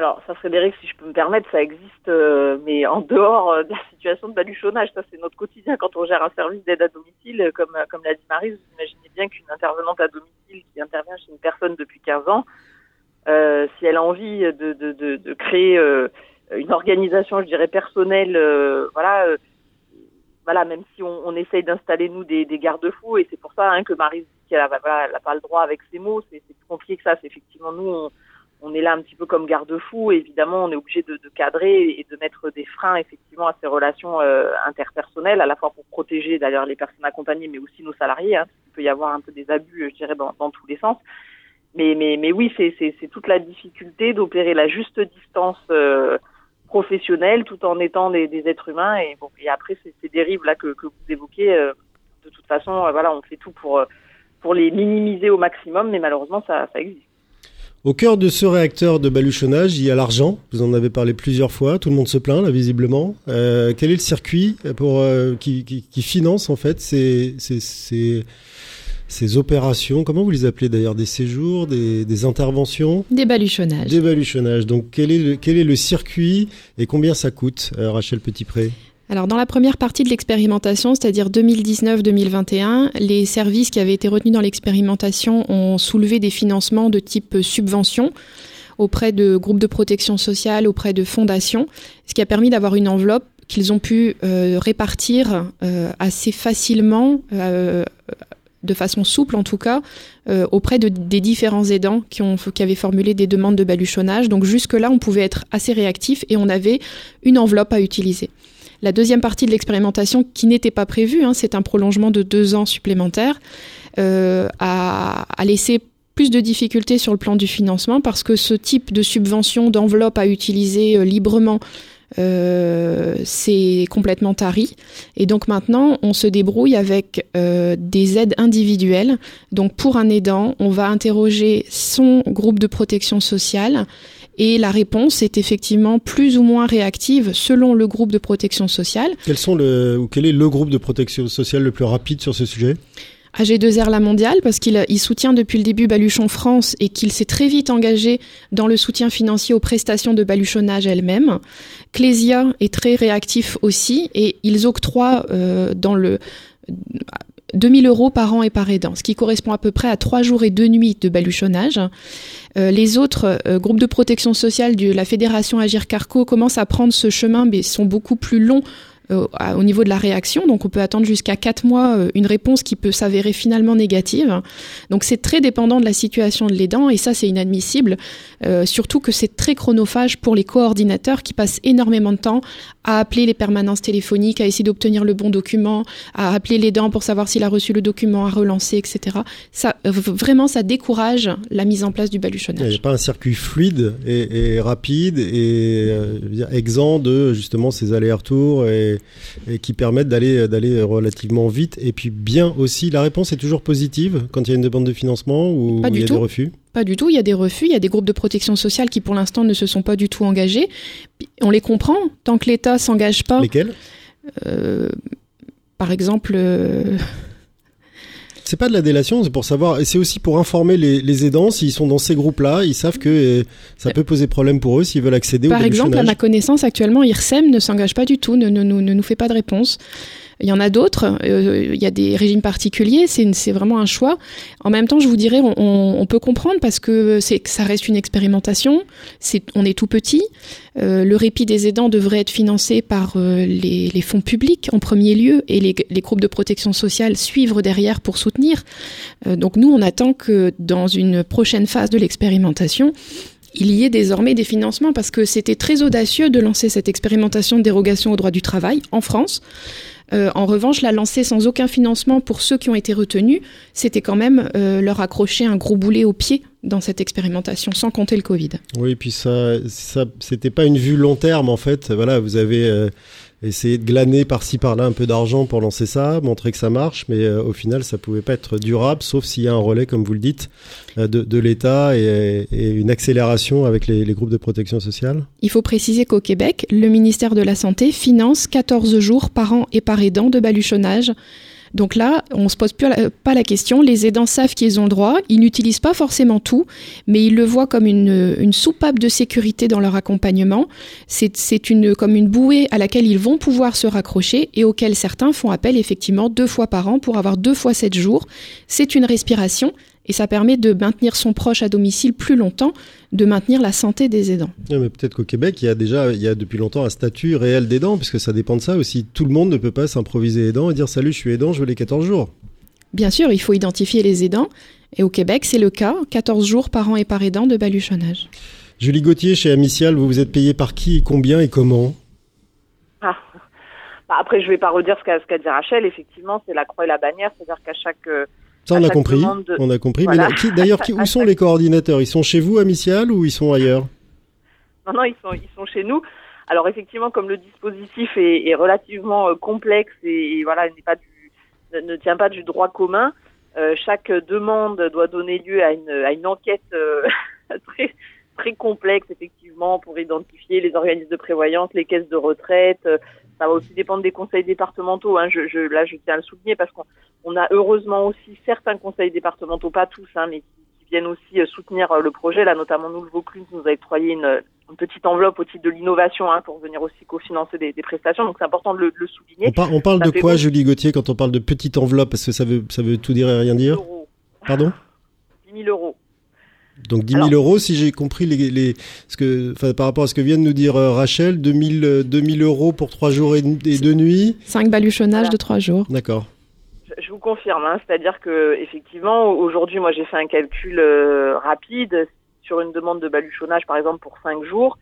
Alors, ça, Frédéric, si je peux me permettre, ça existe, euh, mais en dehors euh, de la situation de baluchonnage. Ça, c'est notre quotidien quand on gère un service d'aide à domicile. Comme, euh, comme l'a dit Marie, vous imaginez bien qu'une intervenante à domicile qui intervient chez une personne depuis 15 ans, si elle a envie de, de, de, créer une organisation, je dirais, personnelle, voilà, voilà, même si on, essaye d'installer, nous, des, des garde-fous, et c'est pour ça hein, que Marie dit qu'elle n'a pas le droit avec ses mots, c'est plus compliqué que ça. C'est effectivement, nous, on on est là un petit peu comme garde-fou. Évidemment, on est obligé de, cadrer et de mettre des freins effectivement à ces relations euh, interpersonnelles, à la fois pour protéger d'ailleurs les personnes accompagnées, mais aussi nos salariés. Hein, il peut y avoir un peu des abus, je dirais, dans, tous les sens. Mais, oui, c'est toute la difficulté d'opérer la juste distance euh, professionnelle tout en étant des, êtres humains. Et, bon, après, ces dérives là que, vous évoquez, euh, de toute façon, voilà, on fait tout pour, les minimiser au maximum, mais malheureusement, ça existe. Au cœur de ce réacteur de baluchonnage, il y a l'argent. Vous en avez parlé plusieurs fois. Tout le monde se plaint là, visiblement. Euh, quel est le circuit pour euh, qui, qui, qui, finance en fait ces, ces, ces, ces, opérations? Comment vous les appelez d'ailleurs? Des séjours, des, des, interventions? Des baluchonnages. Des baluchonnages. Donc quel est le, quel est le circuit et combien ça coûte, euh, Rachel Petitpré? Alors dans la première partie de l'expérimentation, c'est-à-dire 2019-2021, les services qui avaient été retenus dans l'expérimentation ont soulevé des financements de type subvention auprès de groupes de protection sociale, auprès de fondations, ce qui a permis d'avoir une enveloppe qu'ils ont pu euh, répartir euh, assez facilement, euh, de façon souple en tout cas, auprès de, des différents aidants qui, qui avaient formulé des demandes de baluchonnage. Donc jusque-là, on pouvait être assez réactif et on avait une enveloppe à utiliser. La deuxième partie de l'expérimentation, qui n'était pas prévue, hein, c'est un prolongement de deux ans supplémentaires, euh, a, a laissé plus de difficultés sur le plan du financement parce que ce type de subvention d'enveloppe à utiliser euh, librement euh, c'est complètement tari. Et donc maintenant, on se débrouille avec euh, des aides individuelles. Donc pour un aidant, on va interroger son groupe de protection sociale. Et la réponse est effectivement plus ou moins réactive selon le groupe de protection sociale. Quels sont le, ou quel est le groupe de protection sociale le plus rapide sur ce sujet? AG2R La Mondiale parce qu'il il soutient depuis le début Baluchon France et qu'il s'est très vite engagé dans le soutien financier aux prestations de baluchonnage elles-mêmes. Clésia est très réactif aussi et ils octroient euh, dans le 2000 euros par an et par aidant, ce qui correspond à peu près à trois jours et deux nuits de baluchonnage. Euh, les autres euh, groupes de protection sociale de la Fédération Agir Carco commencent à prendre ce chemin, mais sont beaucoup plus longs au niveau de la réaction. Donc on peut attendre jusqu'à quatre mois euh, une réponse qui peut s'avérer finalement négative. Donc c'est très dépendant de la situation de l'aidant et ça c'est inadmissible. Euh, surtout que c'est très chronophage pour les coordinateurs qui passent énormément de temps à appeler les permanences téléphoniques, à essayer d'obtenir le bon document, à appeler l'aidant pour savoir s'il a reçu le document, à relancer, etc. Ça, vraiment, ça décourage la mise en place du baluchonnage. Il n'y a pas un circuit fluide et, rapide et exempt de justement ces allers-retours et, et qui permettent d'aller d'aller relativement vite. Et puis bien aussi, la réponse est toujours positive quand il y a une demande de financement ou il y a des refus. Pas du tout, il y a des refus, il y a des groupes de protection sociale qui pour l'instant ne se sont pas du tout engagés. On les comprend, tant que l'État s'engage pas. Lesquels? Euh, Par exemple, euh, c'est pas de la délation, c'est pour savoir, et c'est aussi pour informer les, aidants s'ils sont dans ces groupes-là, ils savent que euh, ça peut poser problème pour eux s'ils veulent accéder Par exemple, à ma connaissance, actuellement, IRSEM ne s'engage pas du tout, ne, ne, ne, nous fait pas de réponse. Il y en a d'autres. Euh, il y a des régimes particuliers. C'est vraiment un choix. En même temps, je vous dirais, on, on peut comprendre parce que ça reste une expérimentation. On est tout petit. Euh, le répit des aidants devrait être financé par euh, les, les, fonds publics en premier lieu et les, les, groupes de protection sociale suivre derrière pour soutenir. Euh, donc nous, on attend que dans une prochaine phase de l'expérimentation, il y ait désormais des financements parce que c'était très audacieux de lancer cette expérimentation de dérogation au droit du travail en France. Euh, en revanche, la lancer sans aucun financement pour ceux qui ont été retenus, c'était quand même euh, leur accrocher un gros boulet au pied dans cette expérimentation, sans compter le Covid. Oui, puis ça, ça c'était pas une vue long terme en fait. Voilà, vous avez euh, essayer de glaner par-ci par-là un peu d'argent pour lancer ça, montrer que ça marche, mais euh, au final, ça pouvait pas être durable, sauf s'il y a un relais, comme vous le dites, euh, de, l'État et, une accélération avec les, les, groupes de protection sociale. Il faut préciser qu'au Québec, le ministère de la Santé finance 14 jours par an et par aidant de baluchonnage donc là, on se pose plus pas la question. Les aidants savent qu'ils ont le droit. Ils n'utilisent pas forcément tout, mais ils le voient comme une, une soupape de sécurité dans leur accompagnement. C'est une, comme une bouée à laquelle ils vont pouvoir se raccrocher et auquel certains font appel effectivement deux fois par an pour avoir deux fois sept jours. C'est une respiration et ça permet de maintenir son proche à domicile plus longtemps, de maintenir la santé des aidants. mais peut-être qu'au Québec, il y a déjà, il y a depuis longtemps un statut réel d'aidant, puisque ça dépend de ça aussi. Tout le monde ne peut pas s'improviser aidant et dire salut, je suis aidant, je veux les 14 jours. Bien sûr, il faut identifier les aidants. Et au Québec, c'est le cas, 14 jours par an et par aidant de baluchonnage. Julie Gauthier, chez Amicial, vous vous êtes payé par qui, combien et comment? Ah. Bah, après, je ne vais pas redire ce qu'a dit Rachel. Effectivement, c'est la croix et la bannière, c'est-à-dire qu'à chaque euh, ça, on a compris. On a compris. Mais d'ailleurs, où sont les coordinateurs? Ils sont chez vous, à Micial, ou ils sont ailleurs? Non, non, ils sont, ils sont chez nous. Alors effectivement, comme le dispositif est, relativement euh, complexe et, voilà, n'est pas du, ne, tient pas du droit commun, euh, chaque demande doit donner lieu à une, à une enquête euh, très, très complexe, effectivement, pour identifier les organismes de prévoyance, les caisses de retraite, ça va aussi dépendre des conseils départementaux. Hein. Je, je, là, je tiens à le souligner parce qu'on a heureusement aussi certains conseils départementaux, pas tous, hein, mais qui, viennent aussi euh, soutenir euh, le projet. Là, notamment nous, le Vaucluse nous a octroyé une, une petite enveloppe au titre de l'innovation hein, pour venir aussi cofinancer des, des prestations. Donc c'est important de le, le souligner. On, parle de quoi, Julie Gauthier, quand on parle de petite enveloppe? Parce que ça veut, ça veut tout dire et rien dire? Pardon? 10 000 euros. Donc 10 000 euros, si j'ai compris les, les ce que, par rapport à ce que vient de nous dire euh, Rachel, 2000, 2000 euh, euros pour 3 jours et, et 2 nuits. 5 baluchonnages de 3 jours. D'accord. Je, vous confirme, hein, c'est-à-dire que effectivement, aujourd'hui, moi j'ai fait un calcul euh, rapide sur une demande de baluchonnage, par exemple pour 5 jours.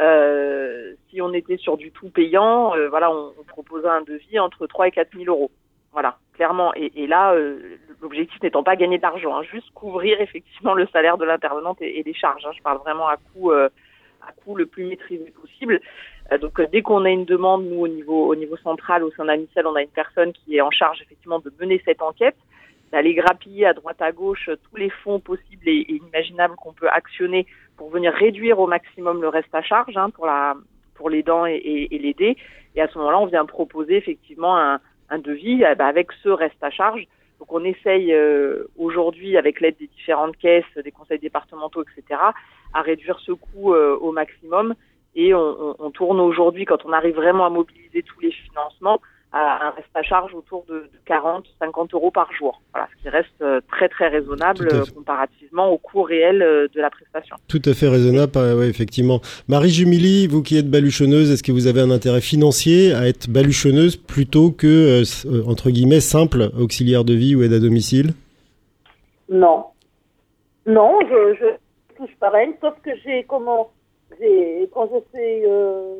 Euh, si on était sur du tout payant, euh, voilà, on, on, proposait un devis entre 3 et 4 000 euros. Voilà, clairement. Et, et là, euh, l'objectif n'étant pas gagner d'argent, hein, juste couvrir effectivement le salaire de l'intervenante et, et, les charges. Hein. Je parle vraiment à coût, à coût le plus maîtrisé possible. donc, dès qu'on a une demande, nous au niveau au niveau central, au sein d'Amicel, on a une personne qui est en charge effectivement de mener cette enquête d'aller grappiller à droite à gauche tous les fonds possibles et, imaginables qu'on peut actionner pour venir réduire au maximum le reste à charge hein, pour la pour les dents et, et, et dés. Et à ce moment-là, on vient proposer effectivement un, un devis bah, avec ce reste à charge. Donc on essaye euh, aujourd'hui, avec l'aide des différentes caisses, des conseils départementaux, etc., à réduire ce coût euh, au maximum. Et on, on, on tourne aujourd'hui, quand on arrive vraiment à mobiliser tous les financements, à un reste à charge autour de, de 40, 50 euros par jour. Voilà, ce qui reste euh, très très raisonnable comparativement au coût réel euh, de la prestation. Tout à fait raisonnable, oui, effectivement. Marie Jumili, vous qui êtes baluchonneuse, est-ce que vous avez un intérêt financier à être baluchonneuse plutôt que, euh, entre guillemets, simple auxiliaire de vie ou aide à domicile? Non. Non, je, je touche pareil, sauf que j'ai comment j'ai quand je fais euh,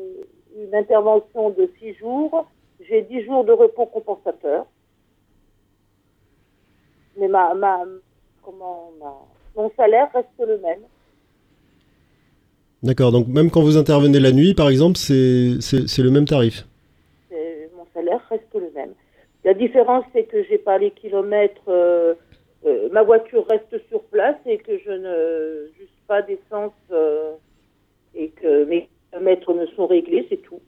une intervention de six jours, j'ai 10 jours de repos compensateur. Mais ma, ma, comment, ma, mon salaire reste le même. D'accord, donc même quand vous intervenez la nuit, par exemple, c'est le même tarif Mon salaire reste le même. La différence, c'est que j'ai pas les kilomètres, euh, euh, ma voiture reste sur place et que je ne juste pas d'essence euh, et que mes kilomètres me sont réglés, c'est tout.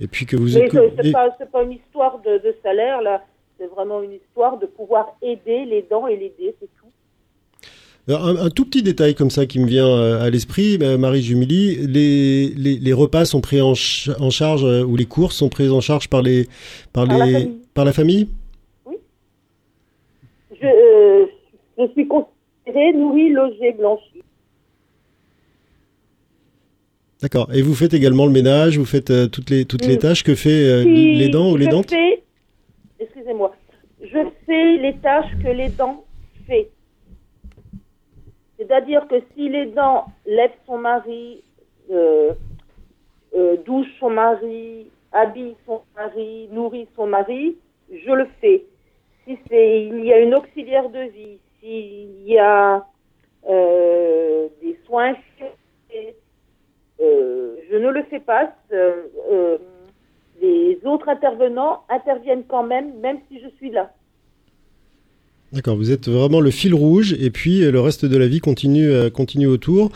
Et puis que vous Mais c'est pas, pas une histoire de, de salaire, là. C'est vraiment une histoire de pouvoir aider les dents et l'aider, c'est tout. Un, un, tout petit détail comme ça qui me vient euh, à l'esprit, Marie Jumili, les, les, les, repas sont pris en, ch en, charge euh, ou les courses sont prises en charge par les par, par les la par la famille? Oui. Je, euh, je suis considérée nourrie, logée, blanchie. D'accord. Et vous faites également le ménage, vous faites euh, toutes les toutes les tâches que fait euh, si les dents ou les dents Excusez-moi. Je fais les tâches que les dents fait. C'est-à-dire que si les dents lèvent son mari, euh, euh, douche son mari, habille son mari, nourrit son mari, je le fais. Si c'est il y a une auxiliaire de vie, s'il y a des soins je ne le fais pas. Euh, euh, les autres intervenants interviennent quand même, même si je suis là. D'accord, vous êtes vraiment le fil rouge et puis le reste de la vie continue, continue autour.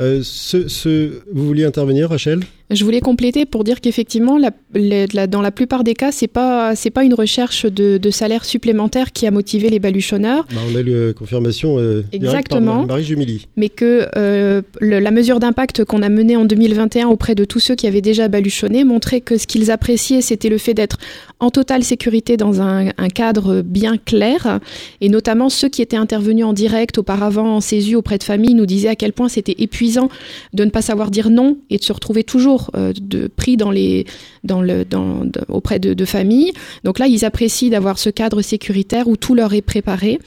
Euh, ce, ce, vous vouliez intervenir, Rachel? Je voulais compléter pour dire qu'effectivement, la, la, dans la plupart des cas, c'est pas c'est pas une recherche de, de, salaire supplémentaire qui a motivé les baluchonneurs. Bah, on a eu euh, confirmation euh, exactement, par Marie Jumili. Mais que euh, le, la mesure d'impact qu'on a menée en 2021 auprès de tous ceux qui avaient déjà baluchonné montrait que ce qu'ils appréciaient, c'était le fait d'être en totale sécurité dans un, un, cadre bien clair, et notamment ceux qui étaient intervenus en direct auparavant en CESU auprès de familles nous disaient à quel point c'était épuisant de ne pas savoir dire non et de se retrouver toujours euh, de, pris dans les, dans le, dans, auprès de, familles. Donc là, ils apprécient d'avoir ce cadre sécuritaire où tout leur est préparé.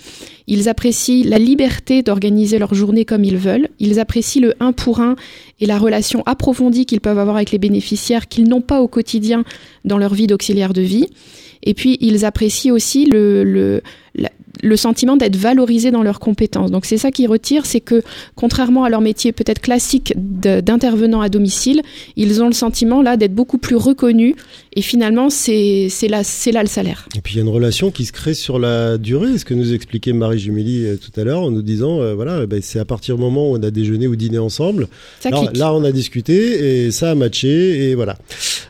Ils apprécient la liberté d'organiser leur journée comme ils veulent. Ils apprécient le un pour un et la relation approfondie qu'ils peuvent avoir avec les bénéficiaires qu'ils n'ont pas au quotidien dans leur vie d'auxiliaire de vie. Et puis, ils apprécient aussi le, le sentiment d'être valorisés dans leurs compétences. Donc c'est ça qui retire, c'est que contrairement à leur métier peut-être classique d'intervenant à domicile, ils ont le sentiment là d'être beaucoup plus reconnus et finalement c'est là, là le salaire. Et puis il y a une relation qui se crée sur la durée, ce que nous expliquait Marie Jumeli euh, tout à l'heure en nous disant euh, voilà ben, c'est à partir du moment où on a déjeuné ou dîné ensemble, ça là, là, on a discuté et ça a matché et voilà.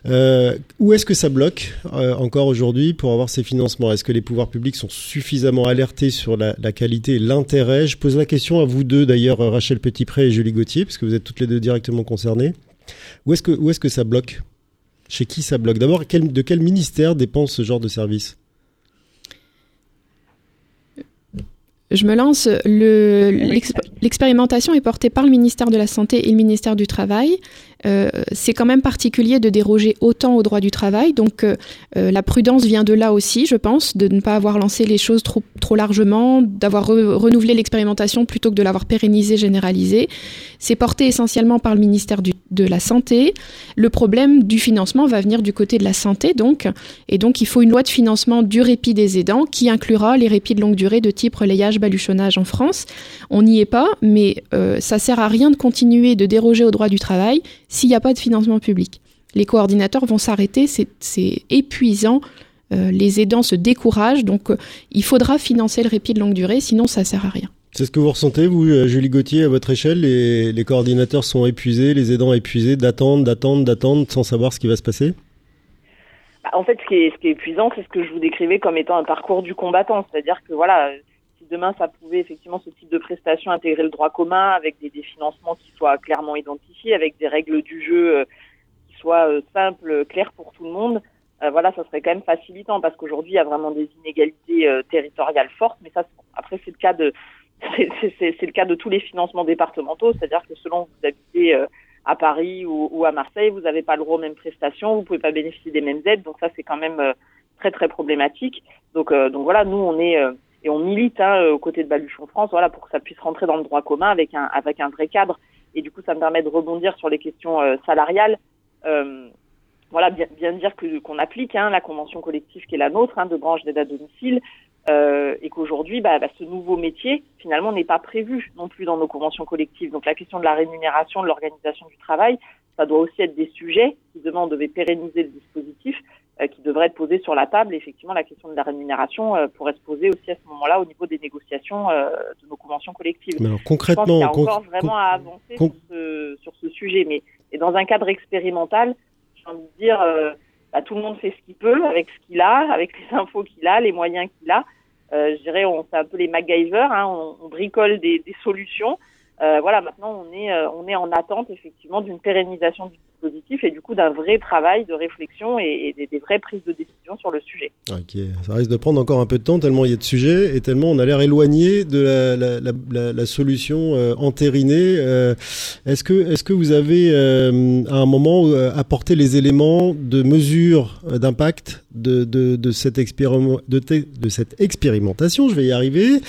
Euh, où est-ce que ça bloque encore aujourd'hui pour avoir ces financements? Est-ce que les pouvoirs publics sont suffisamment alertés sur la, la qualité et l'intérêt Je pose la question à vous deux d'ailleurs, Rachel Petitpré et Julie Gauthier, parce que vous êtes toutes les deux directement concernées. Où est-ce que, où est-ce que ça bloque? Chez qui ça bloque? D'abord, quel, de quel ministère dépend ce genre de service? Je me lance. L'expérimentation est portée par le ministère de la Santé et le ministère du Travail. Euh, c'est quand même particulier de déroger autant au droit du travail. Donc euh, euh, la prudence vient de là aussi, je pense, de ne pas avoir lancé les choses trop, trop largement, d'avoir renouvelé l'expérimentation plutôt que de l'avoir pérennisée, généralisée. C'est porté essentiellement par le ministère du, de la Santé. Le problème du financement va venir du côté de la santé, donc. Et donc il faut une loi de financement du répit des aidants qui inclura les répits de longue durée de type relayage, baluchonnage en France. On n'y est pas, mais ça sert à rien de continuer de déroger au droit du travail s'il n'y a pas de financement public. Les coordinateurs vont s'arrêter, c'est épuisant. Euh, les aidants se découragent, donc euh, il faudra financer le répit de longue durée, sinon ça sert à rien. C'est ce que vous ressentez, vous, euh, Julie Gauthier, à votre échelle? Les, les coordinateurs sont épuisés, les aidants épuisés, d'attendre, d'attendre, d'attendre, sans savoir ce qui va se passer? Bah, En fait, ce qui, est, ce qui est épuisant, c'est ce que je vous décrivais comme étant un parcours du combattant. C'est-à-dire que, voilà, demain ça pouvait effectivement ce type de prestation intégrer le droit commun avec des, financements qui soient clairement identifiés, avec des règles du jeu euh, qui soient euh, simples, claires pour tout le monde, euh, voilà, ça serait quand même facilitant parce qu'aujourd'hui il y a vraiment des inégalités territoriales fortes, mais ça après c'est le cas de tous les financements départementaux, c'est-à-dire que selon vous habitez à Paris ou, à Marseille, vous n'avez pas le droit aux mêmes prestations, vous pouvez pas bénéficier des mêmes aides, donc ça c'est quand même très très problématique. Donc voilà, nous on est et on milite hein, aux côtés de Baluchon France, voilà, pour que ça puisse rentrer dans le droit commun avec un vrai cadre. Et du coup, ça me permet de rebondir sur les questions euh, salariales. Euh, voilà, bien, dire que qu'on applique hein, la convention collective qui est la nôtre hein, de branche d'aide à domicile, euh, et qu'aujourd'hui, bah, bah, ce nouveau métier finalement n'est pas prévu non plus dans nos conventions collectives. Donc la question de la rémunération, de l'organisation du travail, ça doit aussi être des sujets qui demain on pérenniser le dispositif euh, qui devrait être posée sur la table. effectivement, la question de la rémunération euh, pourrait se poser aussi à ce moment-là au niveau des négociations euh, de nos conventions collectives. Mais alors, concrètement, il y a encore vraiment à avancer sur ce, sur, ce, sujet. Mais et dans un cadre expérimental, j'ai envie de dire, bah, tout le monde fait ce qu'il peut avec ce qu'il a, avec les infos qu'il a, les moyens qu'il a. je dirais, on fait un peu les MacGyver, hein, on, on, bricole des, des solutions. voilà, maintenant on est on est en attente effectivement d'une pérennisation du et du coup d'un vrai travail de réflexion et, des, vraies prises de décision sur le sujet. Ok, ça risque de prendre encore un peu de temps tellement il y a de sujets et tellement on a l'air éloigné de la, solution euh, entérinée. Euh, est-ce que, est que vous avez euh, à un moment apporté les éléments de mesure d'impact de, de cette expérimentation? Je vais y arriver.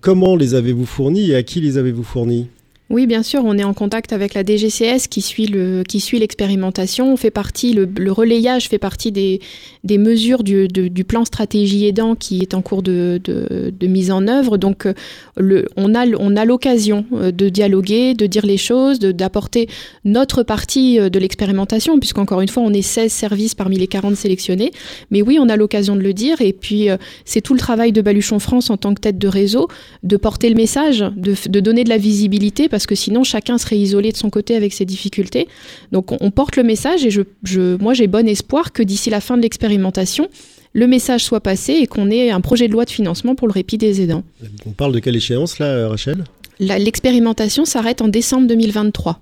comment les avez-vous fournis et à qui les avez-vous fournis? Oui, bien sûr, on est en contact avec la DGCS qui suit le qui suit l'expérimentation. On fait partie le, relayage fait partie des, des mesures du, du plan stratégie aidant qui est en cours de, de, mise en œuvre. Donc, euh, le, on a on a l'occasion euh, de dialoguer, de dire les choses, d'apporter notre partie euh, de l'expérimentation, puisqu'encore une fois, on est 16 services parmi les 40 sélectionnés. Mais oui, on a l'occasion de le dire. Et puis, c'est tout le travail de Baluchon France en tant que tête de réseau de porter le message, de, de donner de la visibilité que sinon chacun serait isolé de son côté avec ses difficultés. Donc on, porte le message et je, moi j'ai bon espoir que d'ici la fin de l'expérimentation, le message soit passé et qu'on ait un projet de loi de financement pour le répit des aidants. On parle de quelle échéance là, Rachel? L'expérimentation s'arrête en décembre 2023.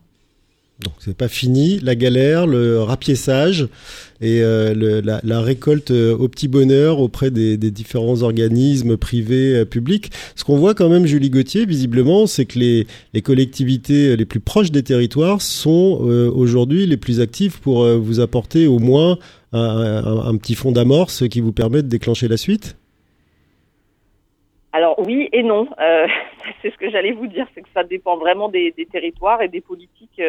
Donc c'est pas fini, la galère, le rapiessage et euh, la, récolte euh, au petit bonheur auprès des, différents organismes privés, euh, publics. Ce qu'on voit quand même, Julie Gauthier, visiblement, c'est que les, collectivités les plus proches des territoires sont aujourd'hui les plus actives pour vous apporter au moins un, petit fond d'amorce qui vous permet de déclencher la suite. Alors oui et non, c'est ce que j'allais vous dire, c'est que ça dépend vraiment des, des territoires et des politiques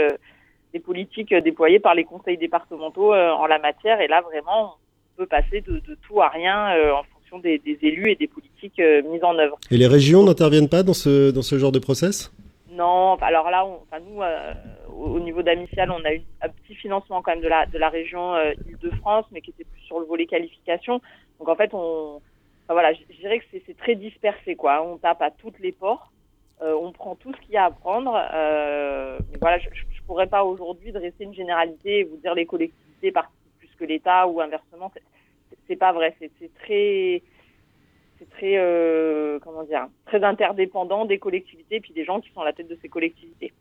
des politiques euh, déployées par les conseils départementaux euh, en la matière. Et là, vraiment, on peut passer de, tout à rien euh, en fonction des, élus et des politiques mises en œuvre. Et les régions n'interviennent pas dans ce, dans ce genre de process? Non, alors là, enfin, nous, au niveau d'Amicial, on a eu un petit financement quand même de la, de la région Île-de-France, mais qui était plus sur le volet qualification. Donc en fait, on, voilà, je, dirais que c'est très dispersé, quoi. On tape à toutes les portes. on prend tout ce qu'il y a à prendre. mais voilà, je, pourrais pas aujourd'hui dresser une généralité et vous dire les collectivités participent plus que l'État ou inversement. C'est pas vrai. C'est très c'est très euh, comment dire très interdépendant des collectivités puis des gens qui sont à la tête de ces collectivités.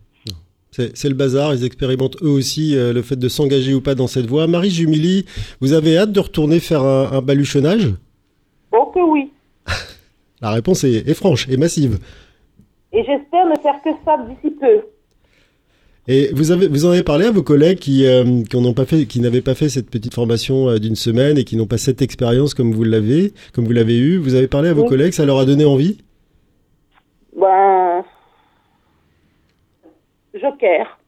C'est le bazar, ils expérimentent eux aussi euh, le fait de s'engager ou pas dans cette voie. Marie Jumili, vous avez hâte de retourner faire un, un baluchonnage? Oh que oui. La réponse est, est franche et massive. Et j'espère ne faire que ça d'ici peu. Et vous avez, vous en avez parlé à vos collègues qui, euh, qui n'ont pas fait, qui n'avaient pas fait cette petite formation euh, d'une semaine et qui n'ont pas cette expérience comme vous l'avez, comme vous l'avez eu. Vous avez parlé à vos Oui. collègues, ça leur a donné envie? Ben, joker.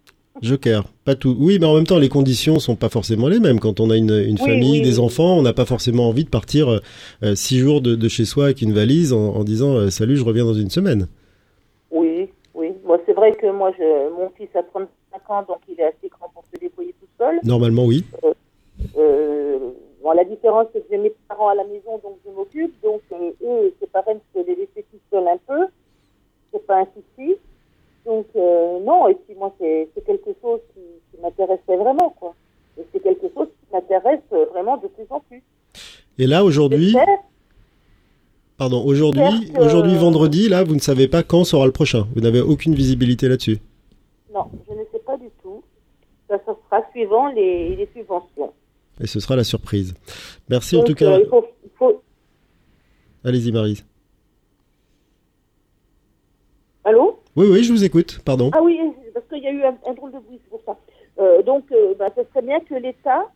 Joker, pas tout. Oui, mais en même temps, les conditions sont pas forcément les mêmes. Quand on a une, une Oui, famille, oui, des enfants, on n'a pas forcément envie de partir euh, euh, six jours de, de chez soi avec une valise en, en disant euh, salut, je reviens dans une semaine. Oui, oui. Moi, c'est vrai que moi, je, mon fils a 35 ans, donc il est assez grand pour se débrouiller tout seul. Normalement, oui. Euh, bon, la différence, c'est que j'ai mes parents à la maison, donc je m'occupe. Donc, euh, eux, c'est pareil, je peux les laisser tout seuls un peu. C'est pas un souci. Donc, euh, non, et puis moi, c'est quelque chose qui, qui m'intéressait vraiment, quoi. Et c'est quelque chose qui m'intéresse euh, vraiment de plus en plus. Et là, aujourd'hui, J'espère. Pardon, aujourd'hui, aujourd'hui, vendredi, là, vous ne savez pas quand sera le prochain. Vous n'avez aucune visibilité là-dessus. Non, je ne sais pas du tout. Ça, ça sera suivant les, les subventions. Et ce sera la surprise. Merci en tout cas. euh, il faut, il faut... Allez-y, Marie. Allô? Oui, oui, je vous écoute. Pardon. Ah oui, parce qu'il y a eu un, un drôle de bruit, c'est pour ça. Euh, donc, euh, bah, ce serait bien que l'État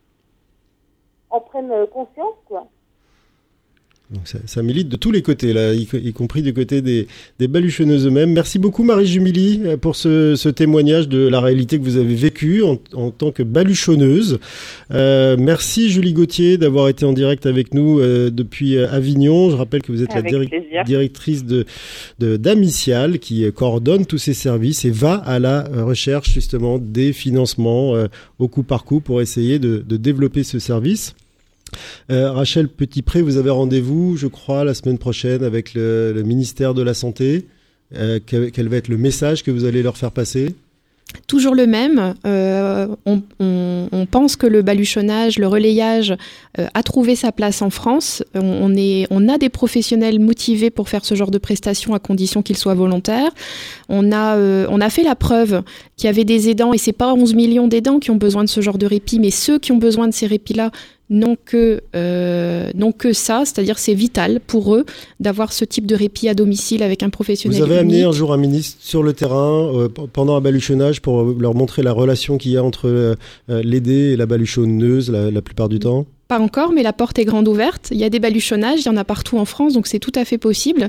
en prenne conscience, quoi. Donc ça, ça milite de tous les côtés, là, y, y compris du côté des, des baluchonneuses eux-mêmes. Merci beaucoup, Marie Jumili, euh, pour ce, ce témoignage de la réalité que vous avez vécue en, en tant que baluchonneuse. Euh, merci, Julie Gauthier, d'avoir été en direct avec nous euh, depuis euh, Avignon. Je rappelle que vous êtes Avec la directrice de, de d'Amicial, qui euh, coordonne tous ces services et va à la recherche, justement, des financements euh, au coup par coup pour essayer de, de développer ce service. Euh, Rachel Petitpré, vous avez rendez-vous, je crois, la semaine prochaine avec le, ministère de la Santé. Euh, quel, va être le message que vous allez leur faire passer? Toujours le même. Euh, on, pense que le baluchonnage, le relayage a trouvé sa place en France. On, a des professionnels motivés pour faire ce genre de prestations à condition qu'ils soient volontaires. On a, on a fait la preuve qu'il y avait des aidants, et c'est pas 11 millions d'aidants qui ont besoin de ce genre de répit, mais ceux qui ont besoin de ces répits-là n'ont que, euh, que ça, c'est-à-dire c'est vital pour eux d'avoir ce type de répit à domicile avec un professionnel. Vous avez amené un jour un ministre sur le terrain euh, pendant un baluchonnage pour euh, leur montrer la relation qu'il y a entre euh, l'aidé et la baluchonneuse la, la plupart du temps? Pas encore, mais la porte est grande ouverte. Il y a des baluchonnages, il y en a partout en France, donc c'est tout à fait possible.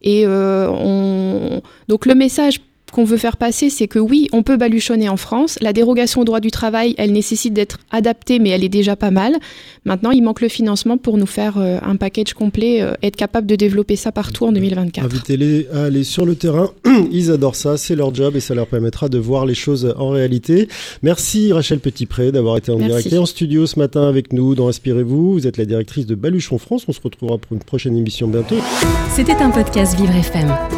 Et euh, on... donc le message qu'on veut faire passer, c'est que oui, on peut baluchonner en France. La dérogation au droit du travail, elle nécessite d'être adaptée, mais elle est déjà pas mal. Maintenant, il manque le financement pour nous faire euh, un package complet, euh, être capable de développer ça partout en 2024. Invitez-les à aller sur le terrain. Ils adorent ça, c'est leur job et ça leur permettra de voir les choses en réalité. Merci Rachel Petitpré d'avoir été en Merci. direct et en studio ce matin avec nous dans Inspirez-vous. Vous êtes la directrice de Baluchon France. On se retrouvera pour une prochaine émission bientôt. C'était un podcast Vivre FM.